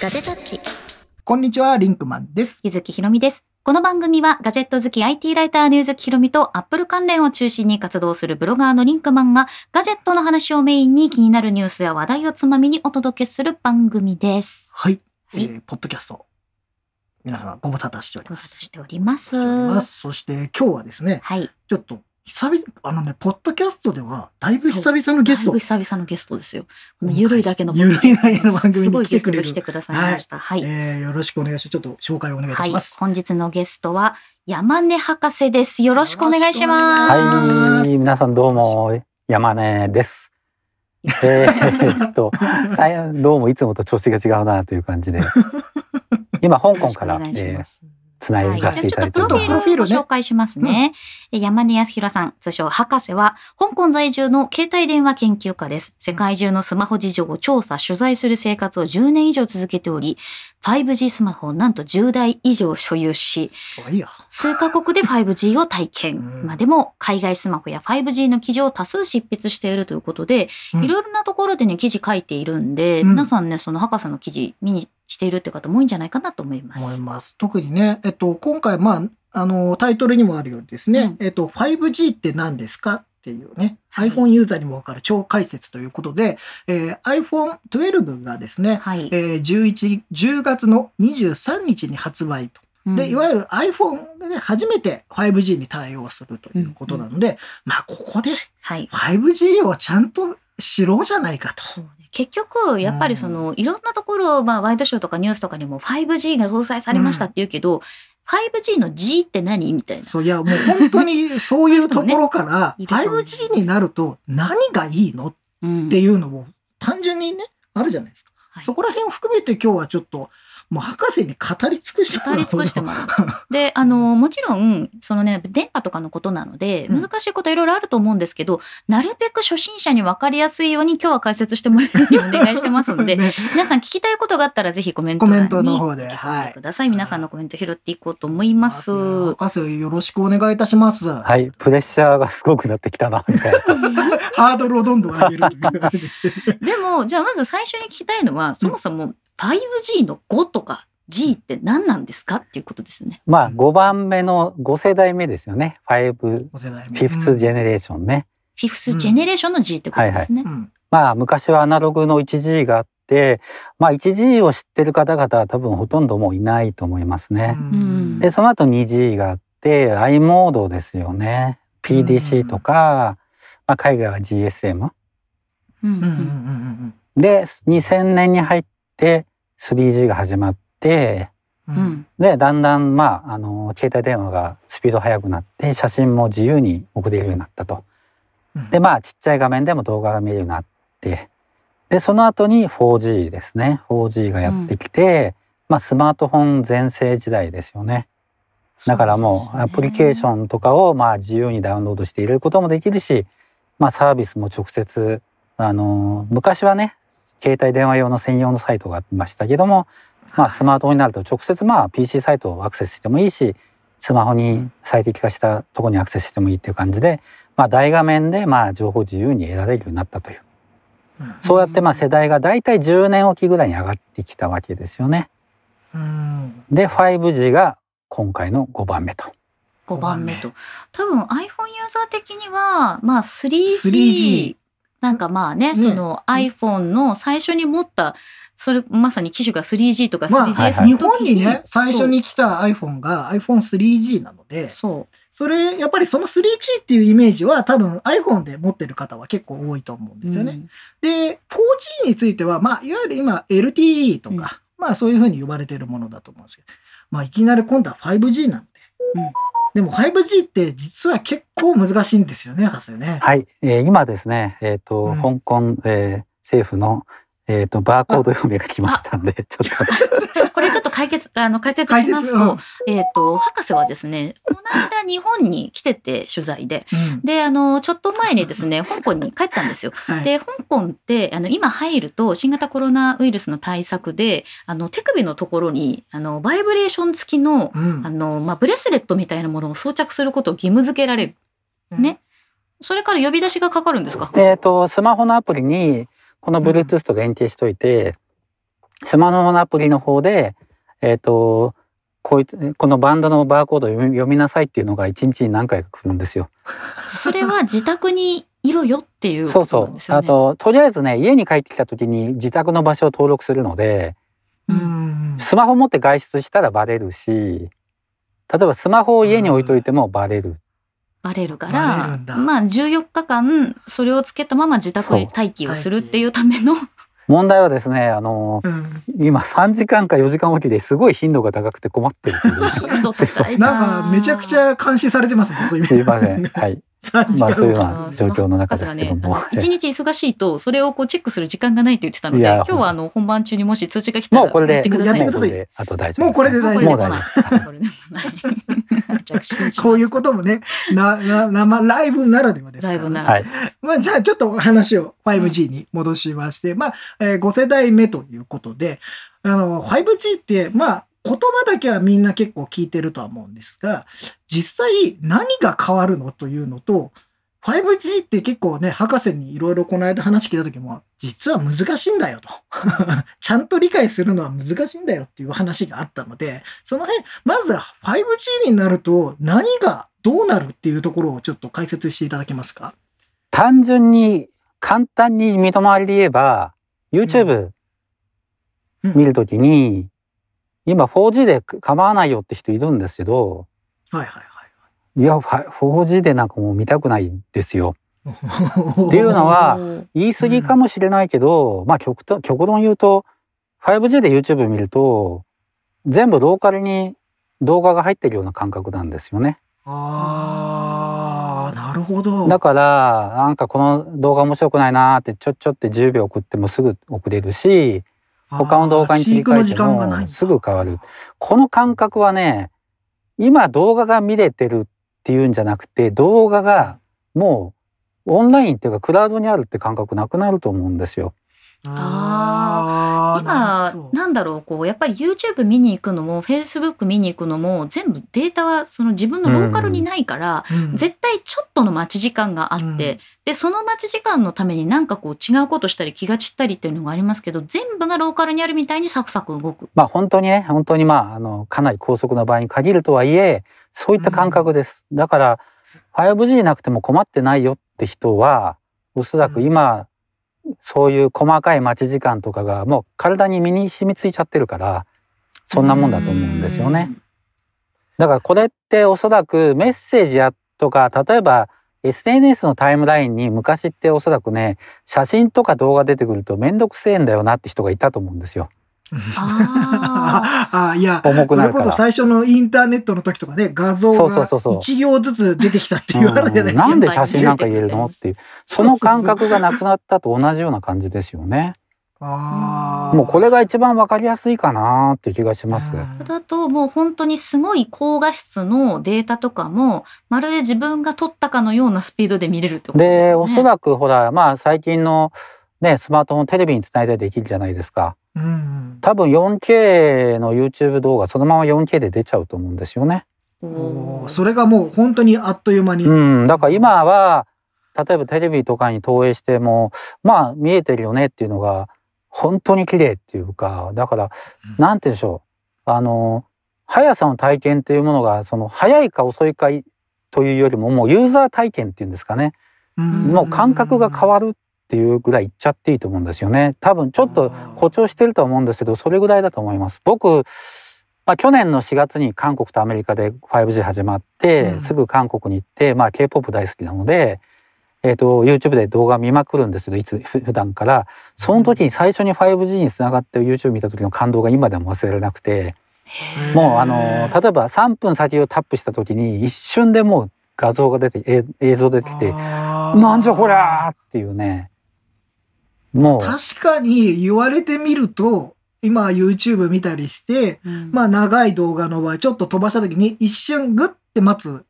ガジェタッチこんにちは、リンクマンです。ゆずきひろみですこの番組はガジェット好き IT ライターのゆずきひろみとアップル関連を中心に活動するブロガーのリンクマンがガジェットの話をメインに気になるニュースや話題をつまみにお届けする番組です。はい。はいえーポッドキャスト。皆様ご無沙汰しておりご無沙汰ます。しております。しております。そして今日はですね、はい。ちょっと久々、あのね、ポッドキャストではだいぶ久々のゲストだいぶ。久々のゲストですよ。このゆるいだけのゆるいだけの番組すごにいゲストが来てくれる。来てくださいました。はい。えーよろしくお願いします。ちょっと紹介をお願いします。。本日のゲストは山根博士です。よろしくお願いします。はい、皆さんどうも山根です。えーっと、どうもいつもと調子が違うなという感じで、今香港から、えーます。つないはい、じゃあちょでさせていただっとプロいております。フィールをご紹介しますね。え山根康弘さん、通称博士は、香港在住の携帯電話研究家です。世界中のスマホ事情を調査、取材する生活を10年以上続けており、5G スマホをなんと10台以上所有し。数カ国で 5G を体験。うんまあでも、海外スマホや 5G の記事を多数執筆しているということで、うんいろいろなところでね、記事書いているんで、うん皆さんね、その博士の記事見にしているって方も多いんじゃないかなと思います。思います。特にね、えっと、今回、まあ、あの、タイトルにもあるようにですね、うんえっと、5G って何ですかっていうね、はい iPhone ユーザーにもわかる超解説ということで、えー iPhone 12がですね、はい。えー、11、10月の23日に発売と。で、いわゆる iPhone でね、初めて 5G に対応するということなので、まあ、ここではい。5G をちゃんと知ろうじゃないかと。そうね結局、やっぱりその、いろんなところ、まあ、ワイドショーとかニュースとかにも 5G が搭載されましたって言うけど、5G の G って何みたいな。そういや、もう本当に そういうところから、いると思います 5G になると何がいいの？うん。っていうのも単純にね、あるじゃないですか。はい。そこら辺を含めて今日はちょっと、もう博士に語り尽くして語り尽くしてもらう。で、あの、もちろん、そのね、電波とかのことなので、うん難しいこといろいろあると思うんですけど、なるべく初心者に分かりやすいように今日は解説してもらえるようにお願いしてますので、ね皆さん聞きたいことがあったらぜひコメント欄にコメントの方ではいてください。皆さんのコメント拾っていこうと思います。博士よろしくお願いいたします。はい、プレッシャーがすごくなってきたなみたいな。ハードルをどんどん上げるというあれですね。でも、じゃあまず最初に聞きたいのは、そもそも 5G の5とか G って何なんですかっていうことですよね。まあ5番目の5世代目ですよね。5、フお世代目ィフスジェネレーションね。フィフスジェネレーションの G ってことですね。うんまあ昔はアナログの 1G があって、まあ 1G を知ってる方々は多分ほとんどもういないと思いますね。んで、その後 2G があって、i モードですよね。PDC とか、まあ、海外は GSM。で、2000年に入って 3G が始まって、ううんんで、だんだん、まあ、あの、携帯電話がスピード速くなって、写真も自由に送れるようになったと。うんで、まあ、ちっちゃい画面でも動画が見えるようになって、で、その後に 4G ですね。4G がやってきて、まあ、スマートフォン全盛時代ですよね。だからもうアプリケーションとかをまあ自由にダウンロードして入れることもできるし、まあサービスも直接、あの、昔はね、携帯電話用の専用のサイトがありましたけども、まあスマートフォンになると直接まあ PC サイトをアクセスしてもいいし、スマホに最適化したところにアクセスしてもいいっていう感じで、まあ大画面でまあ情報を自由に得られるようになったという。うんそうやってまあ世代が大体10年おきぐらいに上がってきたわけですよね。うんで、5G が今回の5番目と。5番目と。多分 iPhone ユーザー的には、まあ 3G。3G なんかまあね、ねその iPhone の最初に持った、それまさに機種が 3G とかまあ 3GS 日の時本にね、最初に来た iPhone が iPhone3G なので、そそれ、やっぱりその 3G っていうイメージは多分 iPhone で持ってる方は結構多いと思うんう。ですよね。うんで、4G については、まあ、いわゆる今 LTE とか、まあそういうふうに呼ばれているものだと思うんですけど、まあいきなり今度は 5G なんで。うんでも 5G って実は結構難しいんですよね、ハセね。はい、えー今ですね、えっ、と、うん香港、えー政府の、えっ、と、バーコード読みが来ましたんで、ちょっと。これちょっと解決、あの、解説します解と、えっ、と、博士はですね、この間日本に来てて取材で、うんで、あの、ちょっと前にですね、香港に帰ったんですよ。はいで、香港って、あの、今入ると、新型コロナウイルスの対策で、あの、手首のところに、あの、バイブレーション付きの、うんあの、まあ、ブレスレットみたいなものを装着することを義務付けられる。ね。それから呼び出しがかかるんですか？えっ、と、スマホのアプリに、この Bluetooth と連携しといて、スマホのアプリの方で、えっ、と、こういつこのバンドのバーコードを読み読みなさいっていうのが一日に何回か来るんですよ。それは自宅にいろよっていうそうことなそう。んですよね。あと、とりあえずね、家に帰ってきた時に自宅の場所を登録するので、ううんん。スマホ持って外出したらバレるし、例えばスマホを家に置いといてもバレる。バレるからまあ14日間それをつけたまま自宅で待機をするっていうための 問題はですね、あの、うん今3時間か4時間おきですごい頻度が高くて困ってるっていう。頻度高いななんかめちゃくちゃ監視されてますね、そういう意す味でいません。はい。3時まあそういうよう間な状況の中ですけども。博士がね日忙しいとそれをこうチェックする時間がないって言ってたのでいや今日はあの本番中にもし通知が来たらもうこれで、やってください。やってください。もうこれであと大丈夫。もうこれで大丈夫もう大丈夫。こういうこともね、な、な、生、ライブならではですから、ライブなはい。まあ、じゃあちょっと話を 5G に戻しまして、まあ、え5世代目ということで、あの、5G って、まあ、言葉だけはみんな結構聞いてるとは思うんですが、実際何が変わるのというのと、5G って結構ね、博士にいろいろこの間話聞いた時も、実は難しいんだよと。ちゃんと理解するのは難しいんだよっていう話があったので、その辺、まずは 5G になると何がどうなるっていうところをちょっと解説していただけますか？単純に、簡単に見止まりで言えば、YouTube うん。見るときに、今 4G で構わないよって人いるんですけど、はいはいいや、ファ 4G でなんかもう見たくないんですよ。はい。っていうのは言い過ぎかもしれないけど、まあ極と極論言うと 5G で YouTube 見ると全部ローカルに動画が入ってるような感覚なんですよね。ああ、なるほど。だからなんかこの動画面白くないなーってちょちょって10秒送ってもすぐ送れるし他の動画に切り替えてもすぐ変わる。この感覚はね今動画が見れてるっていうんじゃなくて動画がもうオンラインっていうかクラウドにあるって感覚なくなると思うんですよ。あ今なんだろうこうやっぱり YouTube 見に行くのも Facebook 見に行くのも全部データはその自分のローカルにないから、うん。絶対ちょっとの待ち時間があって、うん。でその待ち時間のためになんかこう違うことしたり気が散ったりっていうのがありますけど全部がローカルにあるみたいにサクサク動く。まあ本当にね、本当にまあ、あの、かなり高速な場合に限るとはいえ、そういった感覚です。だから、5G なくても困ってないよって人は、おそらく今、そういう細かい待ち時間とかがもう体に身に染みついちゃってるから、そんなもんだと思うんですよね。だからこれっておそらくメッセージやとか、例えば SNS のタイムラインに昔っておそらくね、写真とか動画出てくるとめんどくせえんだよなって人がいたと思うんですよ。ああ いや、それこそ最初のインターネットの時とかね、画像がそうそう1行ずつ出てきたって言われるじゃないですか。うんなんで写真なんか入れるのってい う、その感覚がなくなったと同じような感じですよね。あーもうこれが一番わかりやすいかなっていう気がします。うんだともう本当にすごい高画質のデータとかもまるで自分が撮ったかのようなスピードで見れるってことですね。おそらくほら、まあ最近のね、スマートフォンテレビにつないだりできるじゃないですか。うん多分 4K の YouTube 動画そのまま 4K で出ちゃうと思うんですよね。おそれがもう本当にあっという間に。うん、だから今は例えばテレビとかに投影してもまあ見えてるよねっていうのが本当に綺麗っていうかだから、うん。なんて言うんでしょう。あの速さの体験っていうものがその速いか遅いかというよりももうユーザー体験っていうんですかね、うんもう感覚が変わるっていうぐらいいっちゃっていいと思うんですよね。多分ちょっと誇張してるとは思うんですけどそれぐらいだと思います。僕まあ、去年の4月に韓国とアメリカで 5G 始まって、うん。すぐ韓国に行って、まあ、K-POP 大好きなので、えー、と YouTube で動画見まくるんですけどいつふ普段から。その時に最初に 5G につながって YouTube 見た時の感動が今でも忘れられなくて。もうあの例えば3分先をタップした時に一瞬でもう画像が出てえ映像出てきて「あー。なんじゃこりゃ!」っていうねもう。確かに言われてみると、今 YouTube 見たりして、うん。まあ長い動画の場合、ちょっと飛ばした時に一瞬グッて待つ、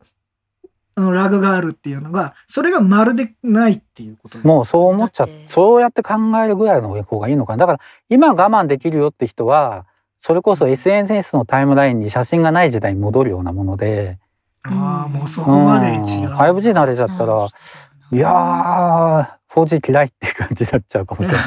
あのラグがあるっていうのが、それがまるでないっていうことです。もうそう思っちゃだって。そうやって考えるぐらいの方がいいのかな。だから今我慢できるよって人はそれこそ SNS のタイムラインに写真がない時代に戻るようなもので、ああ、もうそこまで違う。うん。5G 慣れちゃったら。いやー 4G 嫌いっていう感じになっちゃうかもしれない。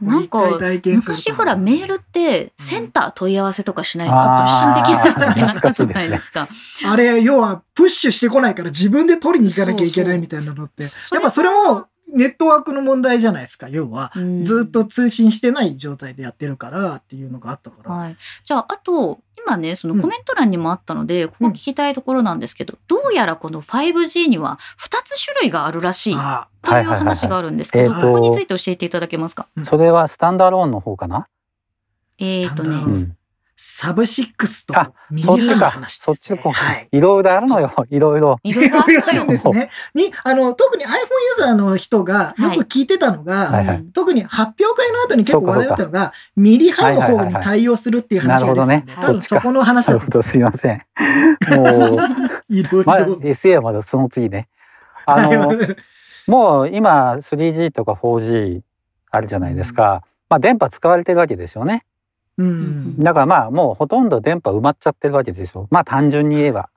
なんか昔ほらメールってセンター問い合わせとかしないと発信できないみたいなじゃないですか。あれ、要は、プッシュしてこないから自分で取りに行かなきゃいけないみたいなのって。やっぱそれもネットワークの問題じゃないですか。要は、うんずっと通信してない状態でやってるからっていうのがあったから。はい。じゃああと今ねそのうん。コメント欄にもあったので、ここ聞きたいところなんですけど、どうやらこの 5G には2つ種類があるらしい。あという話があるんですけど、ここについて教えていただけますか？それはスタンダーローンの方かな？えっ、とね。サブシックスとあミリそっちか波の話。そっちの方はい。いろいろあるのよ。いろいろ。いろいろあるん。ですね。に、あの、特に iPhone ユーザーの人がよく聞いてたのが、はい特に発表会の後に結構話題だったのが、ミリ波の方に対応するっていう話が出てたんで、はいはいはい多分そこの話だとなるほど、すいません。もう、いろいまあ、ろ。SA はまだその次ね。あの、もう今 3G とか 4G あるじゃないですか。まあ電波使われてるわけですよね。うん。だからまあもうほとんど電波埋まっちゃってるわけですよ。まあ単純に言えば。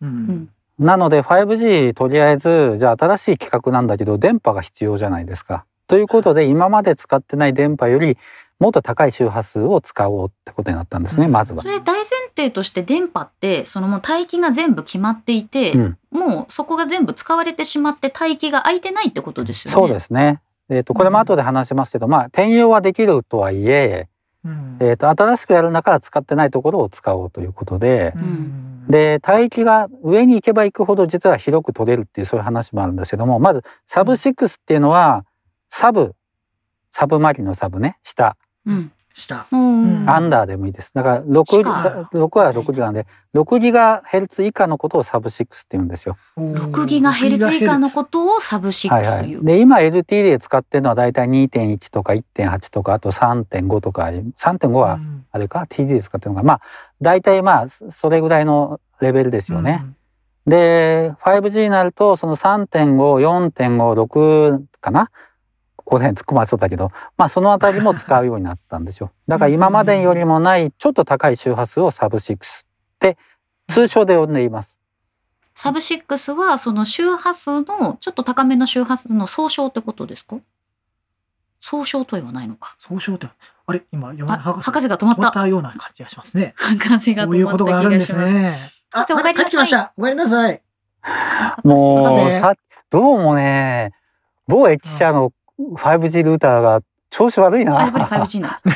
う。うんんなので 5G とりあえずじゃあ新しい規格なんだけど電波が必要じゃないですか。ということで今まで使ってない電波よりもっと高い周波数を使おうってことになったんですね、うんまずはそ。れ大前提として電波ってそのもう帯域が全部決まっていて、うんもうそこが全部使われてしまって帯域が空いてないってことですよね。そうですね。えっ、とこれも後で話しますけど、まあ転用はできるとはいえ、うんえっ、と新しくやる中から使ってないところを使おうということで、うん。で帯域が上に行けば行くほど実は広く取れるっていうそういう話もあるんですけどもまずサブ6っていうのはサブサブマリのサブね下。うん。した。うんうんアンダーでもいいですだから6地下さ6は6ギガなんで6ギガヘルツ以下のことをサブ6って言うんですよ。6ギガヘルツ以下のことをサブ6はいはという。い、で今 LTE で使ってるのはだいたい2.1とか1.8とかあと3.5とかあり3.5はうんあれか？TD で使ってるのがまあ大体まあそそれぐらいのレベルですよね。。で 5G になるとその3.54.56かな？ここら辺突っ込まれそうだけどまあそのあたりも使うようになったんですよ。だから今までよりもないちょっと高い周波数をサブ6って通称で呼んでいます。サブ6はその周波数のちょっと高めの周波数の総称ってことですか？総称とは言わないのか。総称って、あれ？今、博士博士が止まっ。止まったたような感じがしますね。博士がこういうことがあるんです。ね。あ、お帰りなさい帰ってきました。お帰りなさい。もうさどうもね某駅舎の 5G ルーターが調子悪いな。あ、やっぱり 5G な。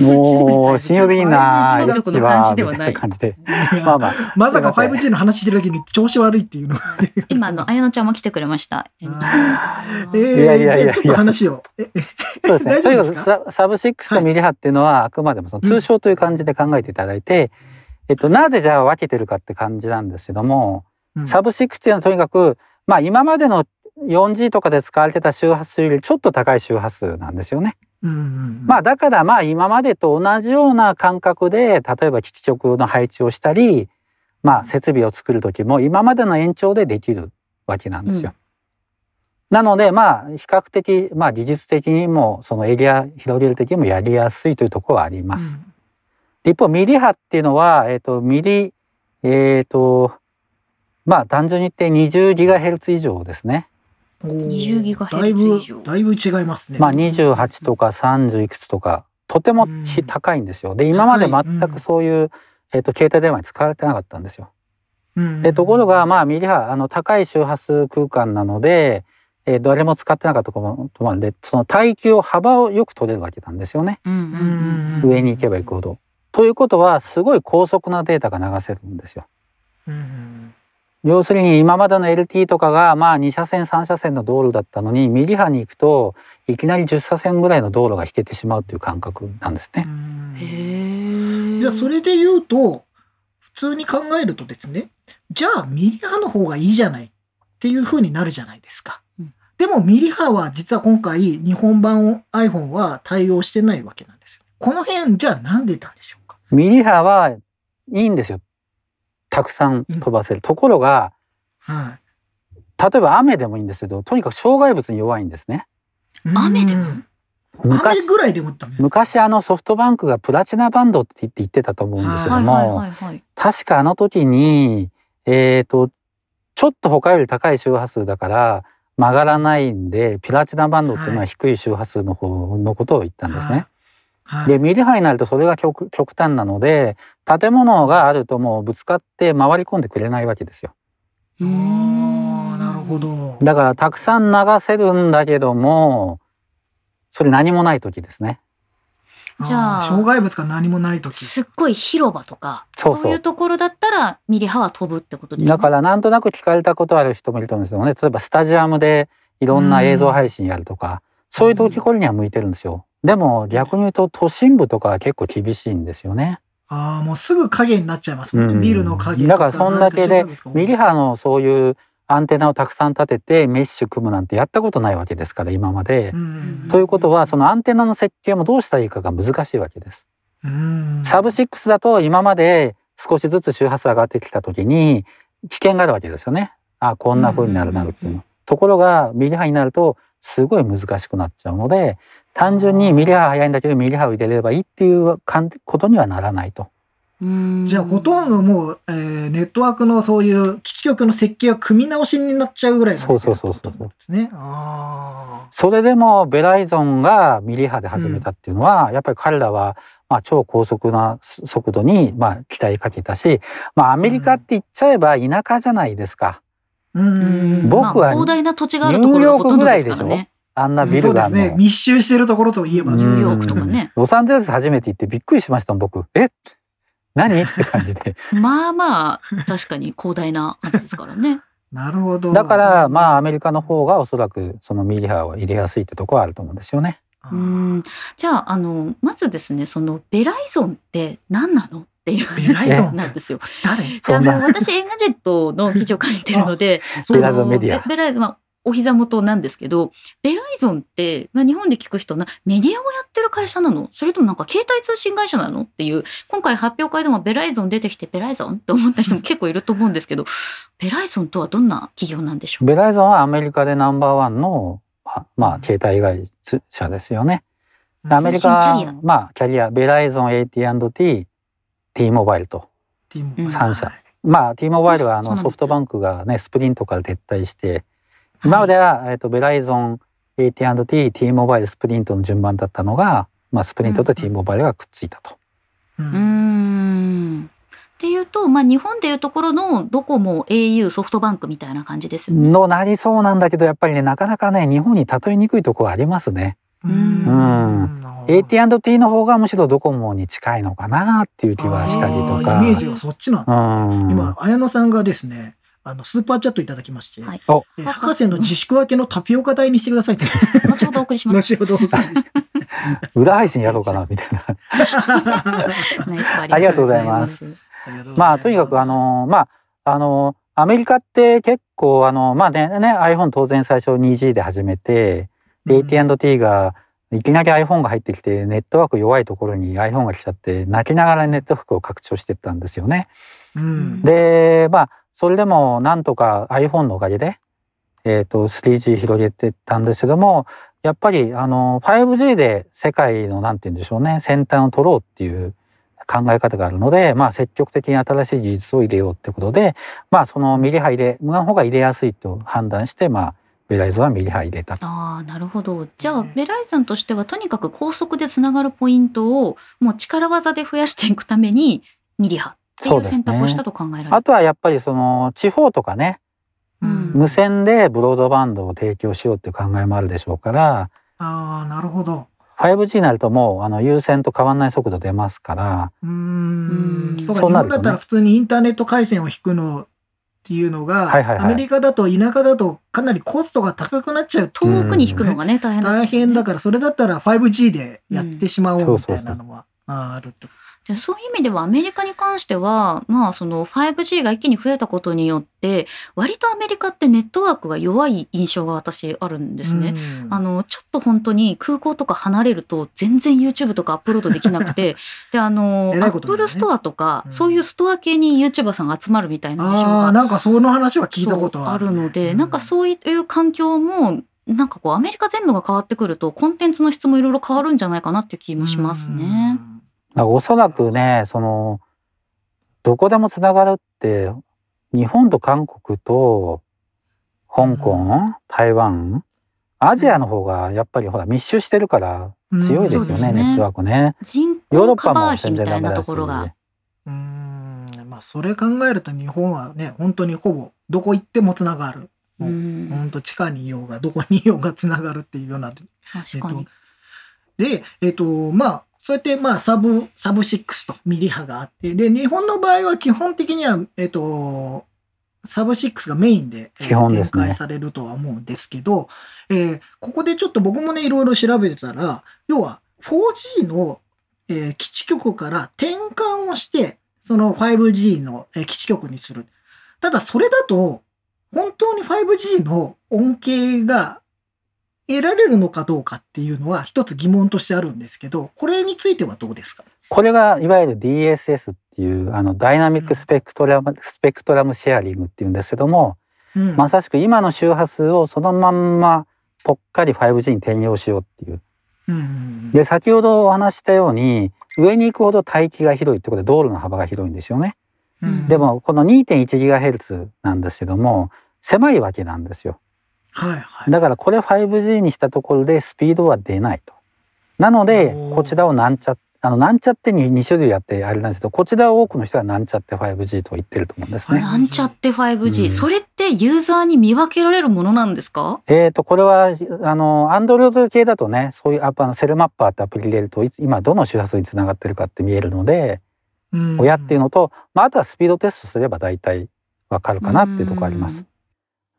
もう信用できんな。5G だ駅は話ではない感じで。まあまあ。まさかすいません 5G の話してる時に調子悪いっていうのが。今あの綾乃ちゃんも来てくれました。えーいやいやいやちょっと話を。ええそうですね。大とにかくササブ6とミリ波っていうのはあくまでもその通称という感じで考えていただいて、えっと、なぜじゃあ分けてるかって感じなんですけども、うんサブ6っていうのはとにかく、まあ今までの 4G とかで使われてた周波数よりちょっと高い周波数なんですよね。うんうんまあだからまあ今までと同じような感覚で例えば基地局の配置をしたりまあ設備を作る時も今までの延長でできるわけなんですよ。なのでまあ比較的まあ技術的にもそのエリア広げる時もやりやすいというところはあります。で一方ミリ波っていうのは、えっとミリえっ、とまあ単純に言って20ギガヘルツ以上ですね。おー20ギガヘだいぶルツ以上だいぶ違いますね。まあ28とか30いくつとかとても高いんですよ。で今まで全くそういう、えっと携帯電話に使われてなかったんですよ。うんでところがまあミリ波あの高い周波数空間なので、えー誰も使ってなかったところもあるんでその帯域を幅をよく取れるわけなんですよね。上に行けば行くほど。ということはすごい高速なデータが流せるんですよ。うん要するに今までの LT とかがまあ2車線3車線の道路だったのにミリ波に行くといきなり10車線ぐらいの道路が引けてしまうという感覚なんですね。うんへえ。じゃあそれで言うと普通に考えるとですねじゃあミリ波の方がいいじゃないっていう風になるじゃないですか。うんでもミリ波は実は今回日本版を iPhone は対応してないわけなんですよ。この辺じゃあなんでなんでしょうか？ミリ波はいいんですよ。たくさん飛ばせる。ところがはい。例えば雨でもいいんですけどとにかく障害物に弱いんですね。雨でもうん昔雨ぐらいでも昔あのソフトバンクがプラチナバンドって言ってたと思うんですけども、はいはいはいはい。確かあの時にえっ、とちょっと他より高い周波数だから曲がらないんでプラチナバンドっていうのは低い周波数の方のことを言ったんですね。はいでミリ波になるとそれが極極端なので建物があるともうぶつかって回り込んでくれないわけですよ。なるほど。だからたくさん流せるんだけどもそれ何もない時ですね。じゃあー障害物が何もないとき。すっごい広場とかそうそういうところだったらミリ波は飛ぶってことですね。だからなんとなく聞かれたことある人もいると思うんですよね。例えばスタジアムでいろんな映像配信やるとか、そういう時これには向いてるんですよ。でも逆に言うと都心部とかは結構厳しいんですよね。ああ、もうすぐ影になっちゃいますもんね。うんビルの影だからそんだけでミリ波のそういうアンテナをたくさん立ててメッシュ組むなんてやったことないわけですから今まで。うんということはそのアンテナの設計もどうしたらいいかが難しいわけです。うんサブ6だと今まで少しずつ周波数上がってきた時に危険があるわけですよね。あこんな風になるなるっていうの。ところがミリ波になるとすごい難しくなっちゃうので単純にミリ波速いんだけどミリ波を入れればいいっていうかんことにはならないと。うんじゃあほとんどもう、えーネットワークのそういう基地局の設計は組み直しになっちゃうぐらいのそうそうそうそうですね。あそれでもベライゾンがミリ波で始めたっていうのは、やっぱり彼らはまあ超高速な速度にまあ期待かけたし、まあアメリカって言っちゃえば田舎じゃないですか。あ。うん。僕はまあ、広大な土地があるところがほとんどですからね。あんなビルがあるの。そうですね。密集してるところといえばうんニューヨークとかね。ロサンゼルス初めて行ってびっくりしましたもん僕。え？何？って感じで。まあまあ、確かに広大な感じですからね。なるほど。だからまあアメリカの方がおそらくそのミリ波を入れやすいってところはあると思うんですよね。あうーん。じゃあ、あの、まずですね、そのベライゾンって何なのっていうベライゾン話なんですよ。誰？であの私、エンガジェットの記事を書いてるので、ベライゾンメディアベライゾン、まあ、お膝元なんですけど、ベライゾンって、まあ、日本で聞く人な、メディアをやってる会社なの？それともなんか携帯通信会社なの？っていう、今回発表会でもベライゾン出てきて、ベライゾン？って思った人も結構いると思うんですけど、ベライゾンとはどんな企業なんでしょう？ベライゾンはアメリカでナンバーワンのあまあ携帯会社ですよね。アメリカ通信キャリア。まあキャリアベライゾン AT&T T モバイルとティモうん。三社。まあ T モバイルはあのソフトバンクがねスプリントから撤退して今までは、えっとベライゾン AT&T T モバイルスプリントの順番だったのが、まあ、スプリントと T モバイルがくっついたと。うんうーん。っていうと、まあ、日本でいうところのドコモ、au、ソフトバンクみたいな感じですよね。のなりそうなんだけどやっぱりねなかなかね日本に例えにくいところありますね。ううん AT&T の方がむしろドコモに近いのかなっていう気はしたりとか。イメージがそっちなんですねうん今、綾野さんがですね、あの、スーパーチャットいただきまして、はいおえ博士の自粛明けのタピオカ代にしてくださいって。後ほどお送りします。後ほど。裏配信やろうかなみたいな。ありがとうございます。まあとにかくあ、のまああのアメリカって結構あのまあねね iPhone 当然最初 2G で始めてで AT&T がいきなり iPhone が入ってきてネットワーク弱いところに iPhone が来ちゃって泣きながらネットワークを拡張していったんですよね。うん。でまあそれでもなんとか iPhone のおかげで、えー、と 3G 広げてったんですけどもやっぱりあの 5G で世界のなんて言うんでしょうね先端を取ろうっていう考え方があるので、まあ、積極的に新しい技術を入れようってことで、まあ、そのミリ波入れの方が入れやすいと判断して、まあ、ベライゾンはミリ波入れたと。ああ、なるほど。じゃあ、ねベライゾンとしては、とにかく高速でつながるポイントを、もう力技で増やしていくために、ミリ波っていう選択をしたと考えられる。あとはやっぱりその地方とかねうん。無線でブロードバンドを提供しようっていう考えもあるでしょうからああ、なるほど。5G になるともうあの有線と変わんない速度出ますからうんん。そうか、そうなるとね。日本だったら普通にインターネット回線を引くのっていうのが、はいはいはい。アメリカだと田舎だとかなりコストが高くなっちゃう。と遠くに引くのがね、大変だ、大変だから、それだったら 5G でやってしまおううんみたいなのはあるってこじゃあそういう意味ではアメリカに関しては、まあその 5G が一気に増えたことによって、割とアメリカってネットワークが弱い印象が私あるんとですね。うん。あの、ちょっと本当に空港とか離れると全然 YouTube とかアップロードできなくて、で、あの、えアップルストアとか、うん。そういうストア系に YouTuber さんが集まるみたいな事情ああ、がなんかその話は聞いたことあはある,、るので、うなんかそういう環境も、なんかこうアメリカ全部が変わってくるとコンテンツの質もいろいろ変わるんじゃないかなっていう気もしますね。だからおそらくねそのどこでもつながるって日本と韓国と香港、台湾、アジアの方がやっぱりほら密集してるから強いですよね、うんねネットワークね。人ヨーロッ口カバーパも費みたいな。ところが。うーんまあそれ考えると日本はね本当にほぼどこ行ってもつながる。うもうん本当地下にいようがどこにいようがつながるっていうような確かに。で、えっ、と、まあ、そうやって、まあ、サブ、サブ6とミリ波があって、で、日本の場合は基本的には、えっ、と、サブ6がメインで、え展開されるとは思うんですけど、えーここでちょっと僕もね、いろいろ調べてたら、要は 4G の、えー基地局から転換をして、その 5G の、えー基地局にする。ただ、それだと、本当に 5G の恩恵が得られるのかどうかっていうのは一つ疑問としてあるんですけど、これについてはどうですか？これがいわゆる DSS っていうあのダイナミックスペクトラム、スペクトラムシェアリングっていうんですけども、うんまさしく今の周波数をそのまんまぽっかり 5G に転用しようっていう。うんうんで先ほどお話ししたように上に行くほど帯域が広いってことで道路の幅が広いんですよね。うんで、もこの 2.1GHz なんですけども狭いわけなんですよ。はいはい。だからこれ 5G にしたところでスピードは出ないと。なのでこちらをなんちゃあのなんちゃってに2種類あってあれなんですけどこちらを多くの人がなんちゃって 5G と言ってると思うんですね。はいなんちゃって 5G、うんそれってユーザーに見分けられるものなんですか？えー、とこれはあの Android 系だとねそういうアプあのセルマッパーってアプリ入れると今どの周波数につながってるかって見えるのでうん親っていうのと、まあ、あとはスピードテストすれば大体わかるかなっていうところあります。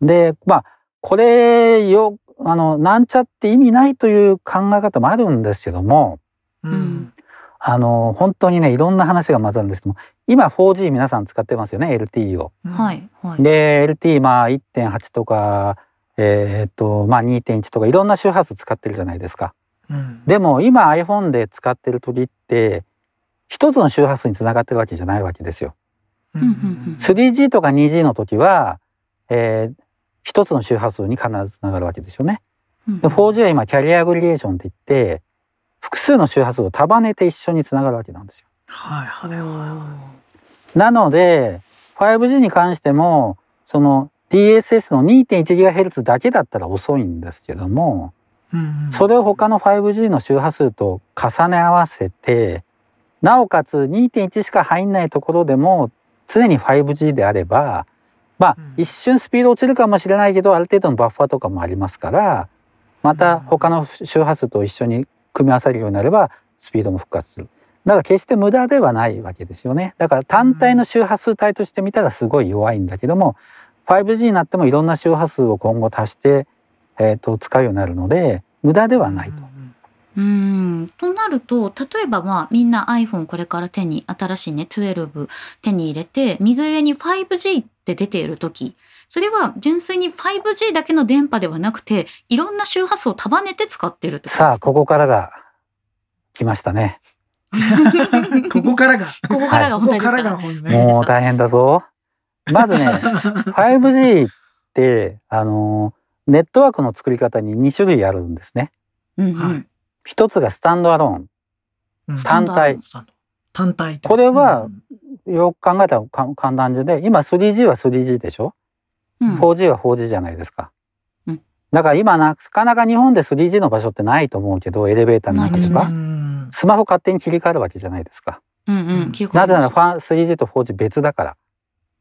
でまあこれよあのなんちゃって意味ないという考え方もあるんですけどもうん。あの本当にねいろんな話が混ざるんですけども今 4G 皆さん使ってますよね LTE を。うんはいはい。で LTE まあ1.8とかえーっとまあ2.1とかいろんな周波数使ってるじゃないですか。うんでも今 iPhone で使ってる時って一つの周波数につながってるわけじゃないわけですよ。うんうんうん 3G とか 2G の時は、えー一つの周波数に必ずつながるわけですよね。うんで 4G は今キャリアアグリゲーションって言って複数の周波数を束ねて一緒につながるわけなんですよ。はいはいはなので 5G に関してもその DSS の 2.1GHz だけだったら遅いんですけどもい。うんそれを他の 5G の周波数と重ね合わせてなおかつ2.1しか入んないところでも常に 5G であればまあうん一瞬スピード落ちるかもしれないけどある程度のバッファーとかもありますからまた他の周波数と一緒に組み合わされるようになればスピードも復活する。だから決して無駄ではないわけですよね。だから単体の周波数帯として見たらすごい弱いんだけども 5G になってもいろんな周波数を今後足して、えー、と使うようになるので無駄ではないと。うーんとなると例えばまあみんな iPhone これから手に新しいね12手に入れて右上に 5G って出ている時それは純粋に 5G だけの電波ではなくていろんな周波数を束ねて使ってるってことですかさあここからが来ましたね。ここからが。ここからが本ここから題ですかが本ね。もう大変だぞ。まずね 5G ってあのネットワークの作り方に2種類あるんですね。うんうんはい一つがスタンドアローン。うん。単体。単体これはうん。よく考えたらか簡単で今 3G は 3G でしょ、うん。4G は 4G じゃないですか。うん。だから今なかなか日本で 3G の場所ってないと思うけどエレベーターの中ないでとか、うん。スマホ勝手に切り替わるわけじゃないですか。うんうん。なぜならファン 3G と 4G 別だから。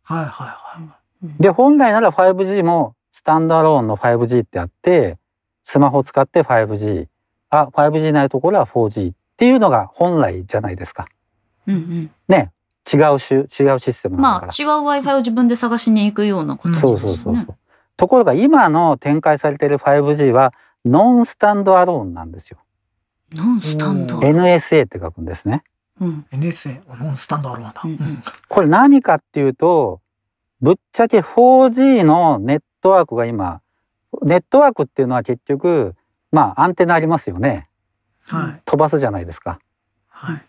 はいはいはい。うんで本来なら 5G もスタンドアローンの 5G ってあってスマホを使って 5G あ 5G ないところは 4G っていうのが本来じゃないですか。うんうんね違うしゅ違うシステムなんだから。まあ違う Wi-Fi を自分で探しに行くような形ですそねうそうそうそう。ところが今の展開されている 5G はノンスタンドアローンなんですよ。ノンスタンドお。NSA って書くんですね。うん。NSA、ノンスタンドアローンだ。うんうんこれ何かっていうと、ぶっちゃけ 4G のネットワークが今、ネットワークっていうのは結局、まあアンテナありますよね。はい。飛ばすじゃないですか。はい。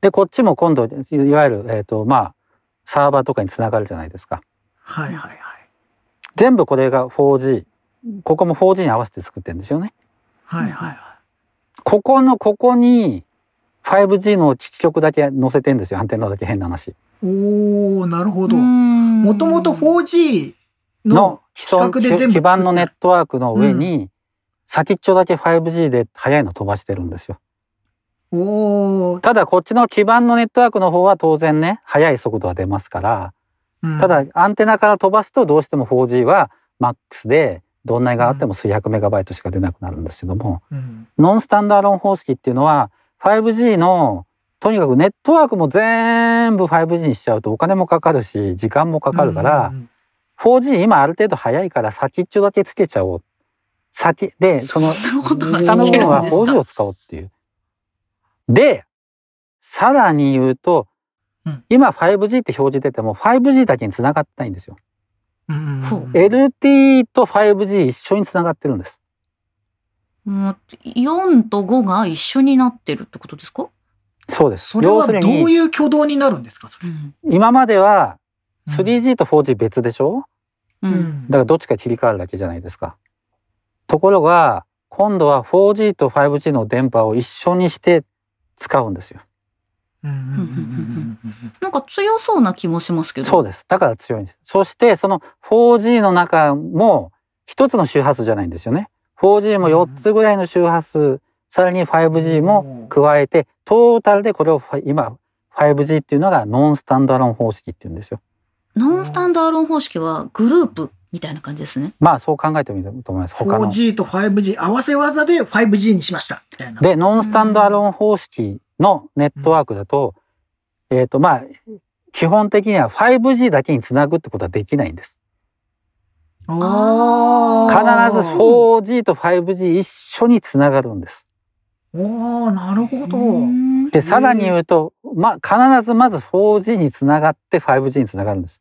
で、こっちも今度、いわゆる、えっ、と、まあ、サーバーとかにつながるじゃないですか。はいはいはい。全部これが 4G。ここも 4G に合わせて作ってるんですよね。はいはいはい。ここのここに 5G の基地局だけ載せてんですよ。アンテナだけ変な話。おおなるほど。ももともと 4G のの基礎規格で全部基盤のネットワークの上に、先っちょだけ 5G で速いの飛ばしてるんですよ。ただこっちの基盤のネットワークの方は当然ね速い速度は出ますからうん。ただアンテナから飛ばすとどうしても 4G はマックスでどんなにがあっても数百メガバイトしか出なくなるんですけども、うん。ノンスタンダードロン方式っていうのは 5G のとにかくネットワークも全部 5G にしちゃうとお金もかかるし時間もかかるから、うん 4G 今ある程度速いから先っちょだけつけちゃおう先でその下の部分はできるんです 4G を使おうっていう。でさらに言うと、うん今 5G って表示出ても 5G だけに繋がってないんですよ。うん LTE と 5G 一緒に繋がってるんです。もう4と5が一緒になってるってことですか、そうです。それはどういう挙動になるんですかそれ？今まではうん 3G と 4G 別でしょ、ううんんだからどっちか切り替わるだけじゃないですか。ところが今度は 4G と 5G の電波を一緒にして使うんですよ。なんか強そうな気もしますけど。そうです。だから強いんです。そしてその 4G の中も一つの周波数じゃないんですよね。4G も4つぐらいの周波数、さらに 5G も加えて、トータルでこれをファ今 5G っていうのがノンスタンダードロン方式っていうんですよ。ノンスタンダードロン方式はグループみたいな感じですね。まあそう考えてもいいと思います。他の。4G と 5G 合わせ技で 5G にしましたみたいな。で、ノンスタンダードロン方式のネットワークだと、えっ、とまあ基本的には 5G だけにつなぐってことはできないんです。あ必ーず 4G と 5G 一緒につながるんです。おーなるほど。うんで、さらに言うと、ま、必ずまず 4G につながって 5G につながるんです。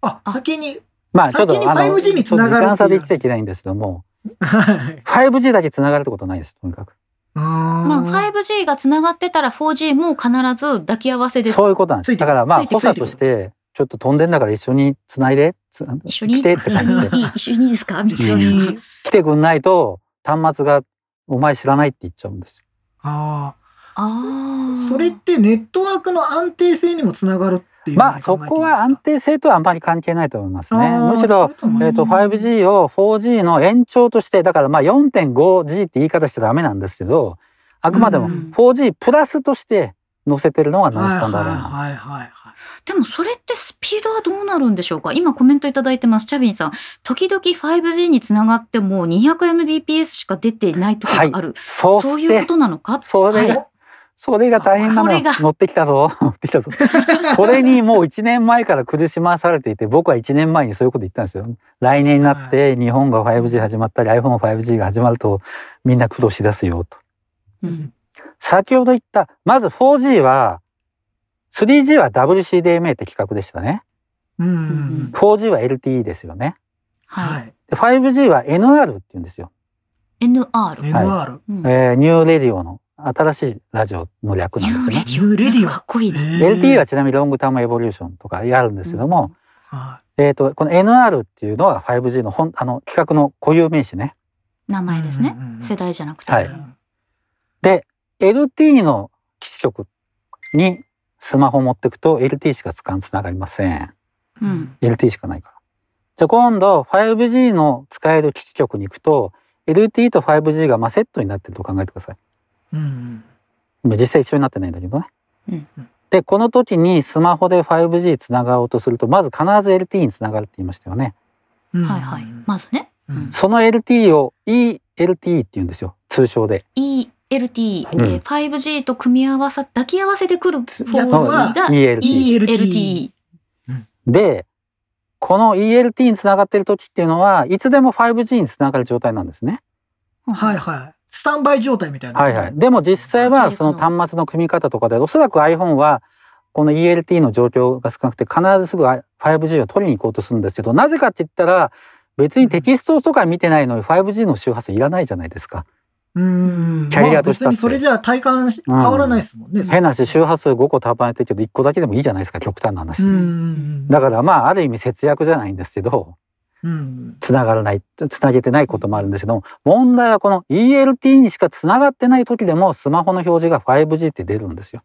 あ、あ先に。まあ、ちょっと、あの、5G につながるっていう時間差で言っちゃいけないんですけども、はい。5G だけつながるってことはないです、とにかく。まあ、ま 5G がつながってたら 4G も必ず抱き合わせでそういうことなんです。ついてくるだから、まあ、補佐として、ちょっと飛んでんだから一緒につないで、つ一緒に？来てって一緒感じで、一緒に？いいですか？みた一緒い。来てくんないと、端末が、お前知らないって言っちゃうんですよ。あああ。あ。それってネットワークの安定性にもつながるまあ、そ。こは安定性とはあんまり関係ないと思いますね。むしろ、えっ、と、5G を 4G の延長として、だからまあ 4.5G って言い方しちゃダメなんですけど、あくまでもうん 4G プラスとして載せてるのがノンスタンダードなんです。はいはいはいはい。でもそれってスピードはどうなるんでしょうか？今コメントいただいてます。チャビンさん。時々 5G につながっても 200mbps しか出てない時がある。そうしてそういうこ、となのか？それが、はいそれが大変なの乗ってきたぞ。乗ってきたぞ。これにもう1年前から苦しまされていて、僕は1年前にそういうこと言ったんですよ。来年になって日本が 5G 始まったり iPhone5G が始まるとみんな苦労しだすよと。うん先ほど言った、まず 4G は、3G は WCDMA って規格でしたね。うんうんうん。4G は LTE ですよね。ははい。で 5G は NR って言うんですよ。い。NR。NR。うんえー New Radio の新しいラジオの略なんですよね。 New Radio かっこいいね。LTE はちなみに Long Term Evolution とかあるんですけども、はえっ、と、この NR っていうのが 5G の本、あの、規格の固有名詞ね。名前ですねうんうんうん。世代じゃなくて。はいで、LTE の基地局にスマホ持ってくと LTE しか使うつながりません。うん。LTE しかないから。じゃあ今度 5G の使える基地局に行くと LTE と 5G がまあセットになってると考えてください。うんうん今実際一緒になってないんだけどね。うんで、この時にスマホで 5G つながろうとすると、まず必ず LTE につながるって言いましたよね。うんはいはい。まずね。うんその LTE を ELTE って言うんですよ。通称で。ELT、えー 5G と組み合わさ、抱き合わせてくる 4G やつはが ELTE。ELT。で、この ELT につながってる時っていうのは、いつでも 5G につながる状態なんですね。はいはい。スタンバイ状態みたいな。はいはい。でも実際はその端末の組み方とかで、おそらく iPhone はこの ELT の状況が少なくて必ずすぐ 5G を取りに行こうとするんですけど、なぜかって言ったら別にテキストとか見てないのに 5G の周波数いらないじゃないですか。うん。キャリアとしたってまあ別にそれじゃ体感し変わらないですもんね。変なし周波数5個束ねてるけど1個だけでもいいじゃないですか、極端な話。うんうんうん。だからまあある意味節約じゃないんですけど、うん。つながらない、つなげてないこともあるんですけども、問題はこの ELT にしかつながってない時でもスマホの表示が 5G って出るんですよ。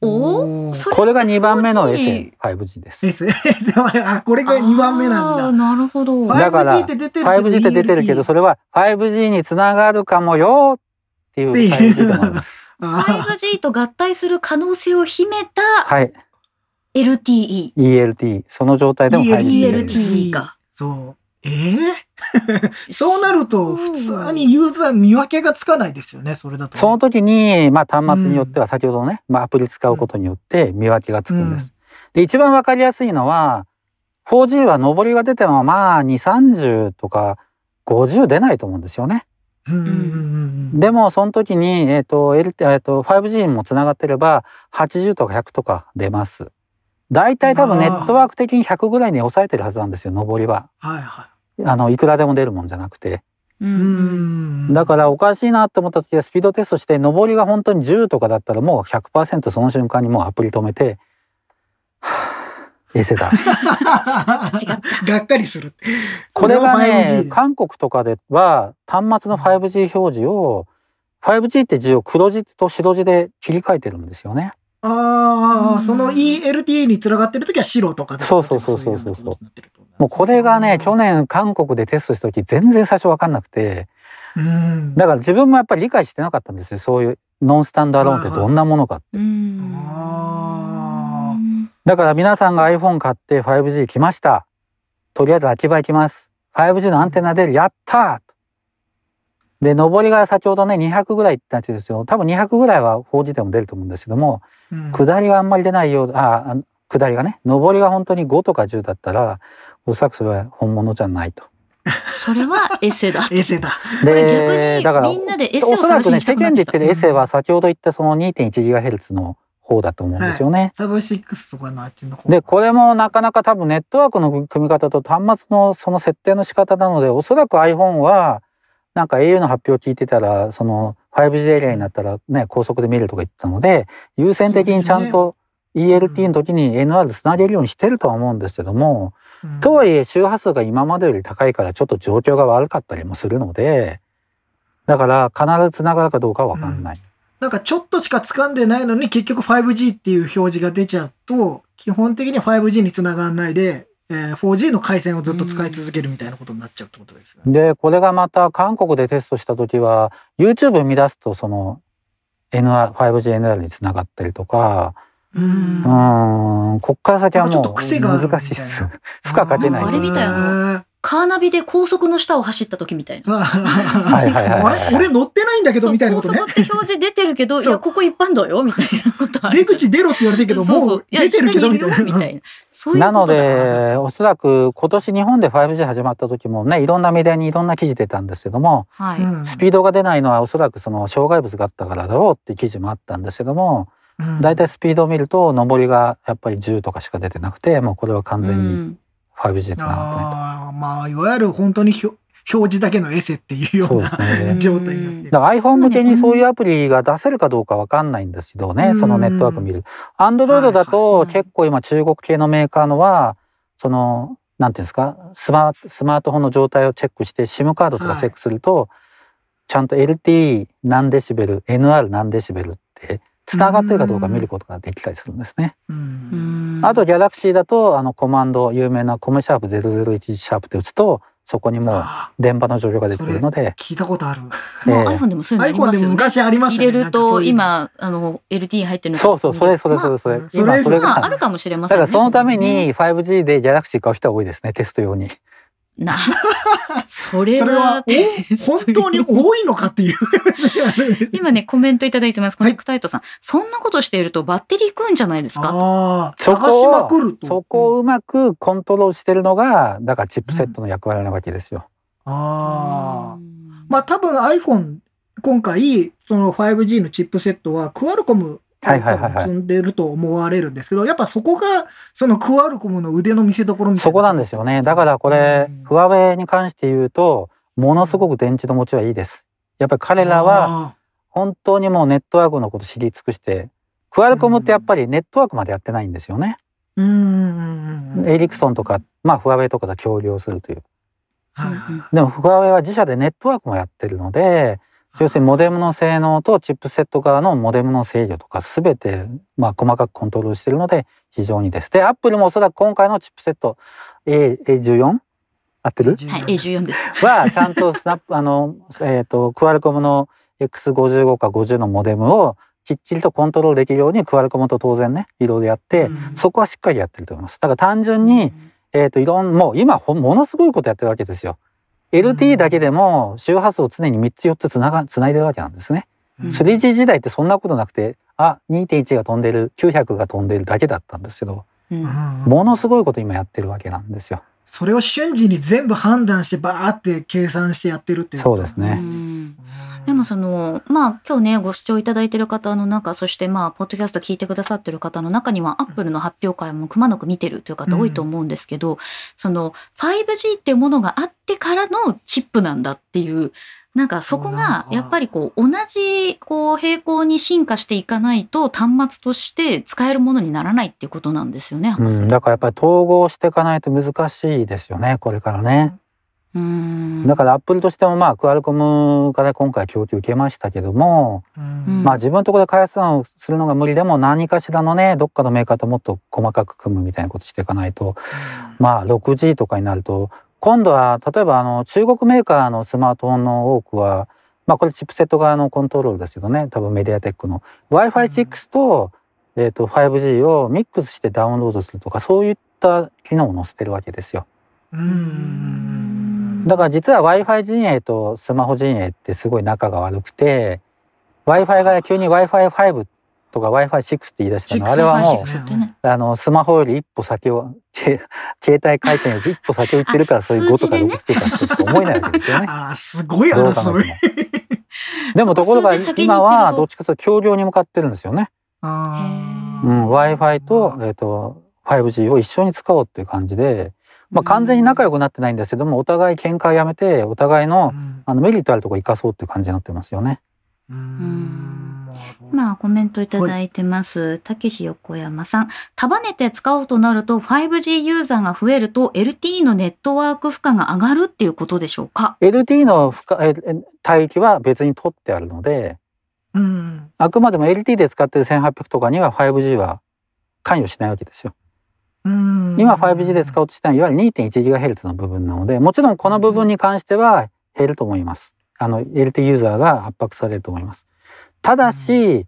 おお、そこれが2番目の 4G S5G です。S、S、あ、これが2番目なんだ。なるほど。はいだから 5G って出てるけど 5G って出てるけど、それは 5G につながるかもよっていうっていう 5G でもあります。あ 5G と合体する可能性を秘めたはい。LTE。ELT。その状態でも 5G です。ELT か。そう。ええ そうなると、普通にユーザー見分けがつかないですよね、それだとね、その時に、まあ、端末によっては先ほどのね、まあ、アプリ使うことによって見分けがつくんです。で一番わかりやすいのは 4G は上りが出てもまあ2、30とか50出ないと思うんですよね。うんうんうんうん。でもその時に、えっと L えっと 5G もつながってれば80とか100とか出ます。大体多分ネットワーク的に100ぐらいに抑えてるはずなんですよ上りは。はいはあのいくらでも出るもんじゃなくて。うんんだからおかしいなと思った時はスピードテストして上りが本当に10とかだったらもう100%その瞬間にもうアプリ止めて、はぁ、衛星だ。違った。がっかりする。これがこれは 5G ね、で韓国とかでは端末の 5G 表示を 5G って字を黒字と白字で切り替えてるんですよね。ああ、うんその ELTA につながってる時は白とかで。そうそうそうそうそういよなことになってるともうこれがね、去年。年韓国でテストした時全然最初わかんなくて、うん。だから自分もやっぱり理解してなかったんですよ。そういうノンスタンドアローンってどんなものか。うん。あだから皆さんが iPhone 買って 5G 来ました。とりあえず秋葉行きます。5G のアンテナ出る。やったーで、上りが先ほどね、200ぐらいってやつですよ。多分200ぐらいは 4G でも出ると思うんですけども、うん下りがあんまり出ないよう、あ、あ下りがね、上りが本当に5とか10だったら、おそらくそれは本物じゃないと。それはエセだ。衛星だ。これ逆だから、にみんなでエセをおそらくね、探しに行きた世間で言って。るエセは先ほど言ったその 2.1GHz の方だと思うんですよね。サブ6とかのあっちの方。で、これもなかなか多分ネットワークの組み方と端末のその設定の仕方なので、おそらく iPhone は、なんか au の発表を聞いてたら、その 5G エリアになったらね、高速で見るとか言ってたので、優先的にちゃんと ELT の時に NR つなげるようにしてるとは思うんですけども、うん。とはいえ周波数が今までより高いからちょっと状況が悪かったりもするので、だから必ずつながるかどうかはわかんない。なんかちょっとしか掴んでないのに結局 5G っていう表示が出ちゃうと、基本的には 5G につながらないで、えー 4G の回線をずっと使い続けるみたいなことになっちゃうってことですよね。で、これがまた韓国でテストした時は、YouTube 見出すとその NR、5GNR につながったりとか、ううん。うーん、こっから先はもう難しいっす。負荷かけないと。あれみたいななカーナビで高速の下を走った時みたいな。はいはいはいはいあれ？俺乗ってないんだけどみたいなことね高。速って表示出てるけど、いや、ここ一般道よ、みたいなことある出口出ろって言われてるけど、そうそうもう出てるけどみたいな。いや下にいるよみたいな。そういうなのことだ。で、おそらく今年日本で 5G 始まった時もね、いろんなメディアにいろんな記事出たんですけども、はい。うんスピードが出ないのはおそらくその障害物があったからだろうっていう記事もあったんですけども、うんだいたいスピードを見ると上りがやっぱり10とかしか出てなくて、もうこれは完う全にん 5G でつながってないと。まあ、いわゆる本当に表表示だけのエセっていうよそううなですね 状態になってる。だから iPhone 向けにそういうアプリが出せるかどうかわかんないんですけどね、うんそのネットワーク見る。Android だはいはとい結構今中国系のメーカーのは、その、なんていうんですか、スマスマートフォンの状態をチェックして、SIM カードとかチェックすると、ちゃんと LTE 何デシベル、NR 何デシベルって、繋がってるかどうか見ることができたりするんですね。あと、ギャラクシーだと、あの、コマンド、有名なコムシャープ001シャープって打つと、そこにもうあ電波の状況が出てくるので、聞いたことある。もうええ iPhone でもそういうのあり iPhone でもますよね。昔ありましたね。入れると今あの LTE 入ってるのそうそう、それそれそれそれ。まあそれ今それああるかもしれませんね。だからそのためねに 5G でギャラクシー買う人は多いですね、テスト用に。な。そ れそれは本当に多いのかっていう。今ねコメントいただいてます。コはい。ネクタイトさん、そんなことしているとバッテリー食うんじゃないですか？ああ、そ探しこまくると。をそこをうまくコントロールしてるのが、だからチップセットの役割なわけですよ。ああ。うん。まあ多分 iPhone、今回、その 5G のチップセットはクアルコムはいはいはいはい積んでると思われるんですけど、やっぱそこが、そのクアルコムの腕の見せ所みたいな。そこなんですよね。だからこれ、フワウェイに関して言うと、ものすごく電池の持ちはいいです。やっぱり彼らはは、本当にもうネットワークのこと知り尽くして、クアルコムってやっぱりネットワークまでやってないんですよね。うん。エリクソンとか、まあフワウェイとかと協業するという。でもフワウェイは自社でネットワークもやってるので、要するにモデムの性能とチップセット側のモデムの制御とか全てまあ細かくコントロールしているので非常にです。で、アップルもおそらく今回のチップセット A- A14 合ってるはい、A14 です。はちゃんとスナップ あの、えー、とクアルコムの X55 か50のモデムをきっちりとコントロールできるようにクアルコムと当然ねいろいろやって、うんそこはしっかりやってると思います。だから単純に、えー、といろんもう今ほんものすごいことやってるわけですよ。LTE だけでも周波数を常に3つ4つつながつないでるわけなんですね。うん。3G 時代ってそんなことなくてあ2.1が飛んでる900が飛んでるだけだったんですけどうん。うん。ものすごいこと今やってるわけなんですよ。それを瞬時に全部判断してバーって計算してやってるっていうこと。そうですね。うんでもそのまあ今日ねご視聴いただいてる方の中そしてまあポッドキャスト聞いてくださってる方の中にはアップルの発表会もくまなく見てるという方多いと思うんですけど、その 5G っていうものがあってからのチップなんだっていうなんかそこがやっぱりこう同じこう並行に進化していかないと端末として使えるものにならないっていうことなんですよね。うん、だからやっぱり統合していかないと難しいですよねこれからね。うんだからアップルとしてもまあクアルコムから今回供給受けましたけども、うん。まあ自分のところで開発をするのが無理でも何かしらのねどっかのメーカーともっと細かく組むみたいなことしていかないとまあ 6G とかになると今度は例えばあの中国メーカーのスマートフォンの多くはまあこれチップセット側のコントロールですけどね。多分メディアテックの。Wi-Fi6 と,、えー、と 5G をミックスしてダウンロードするとかそういった機能を載せてるわけですよ。うんだから実は Wi-Fi 陣営とスマホ陣営ってすごい仲が悪くて Wi-Fi が急に Wi-Fi5 とか Wi-Fi6 って言い出したの。あれはもう Wi-Fi 6ってね。あのスマホより一歩先をけ 携帯回転より一歩先を行ってるからあそういう5とか数字でね。6っていうかとしか思えないわけですよね。あーすごい争い。でも ところが今はどっちかというと協業に向かってるんですよね。うん Wi-Fi と,、えー、と 5G を一緒に使おうっていう感じで、まあ、完全に仲良くなってないんですけどもお互い喧嘩をやめてお互いのうんあのメリットあるところ生かそうっていう感じになってますよね。うんまあコメントいただいてます。たけし横山さん。束ねて使おうとなると 5G ユーザーが増えると LTE のネットワーク負荷が上がるっていうことでしょうか？LTE の負荷ええ帯域は別に取ってあるのでうんあくまでも LTE で使ってる1800とかには 5G は関与しないわけですよ。うん今 5G で使おうとしたのはいわゆる 2.1GHz の部分なのでもちろんこの部分に関しては減ると思います。あの LTE ユーザーが圧迫されると思います。ただし、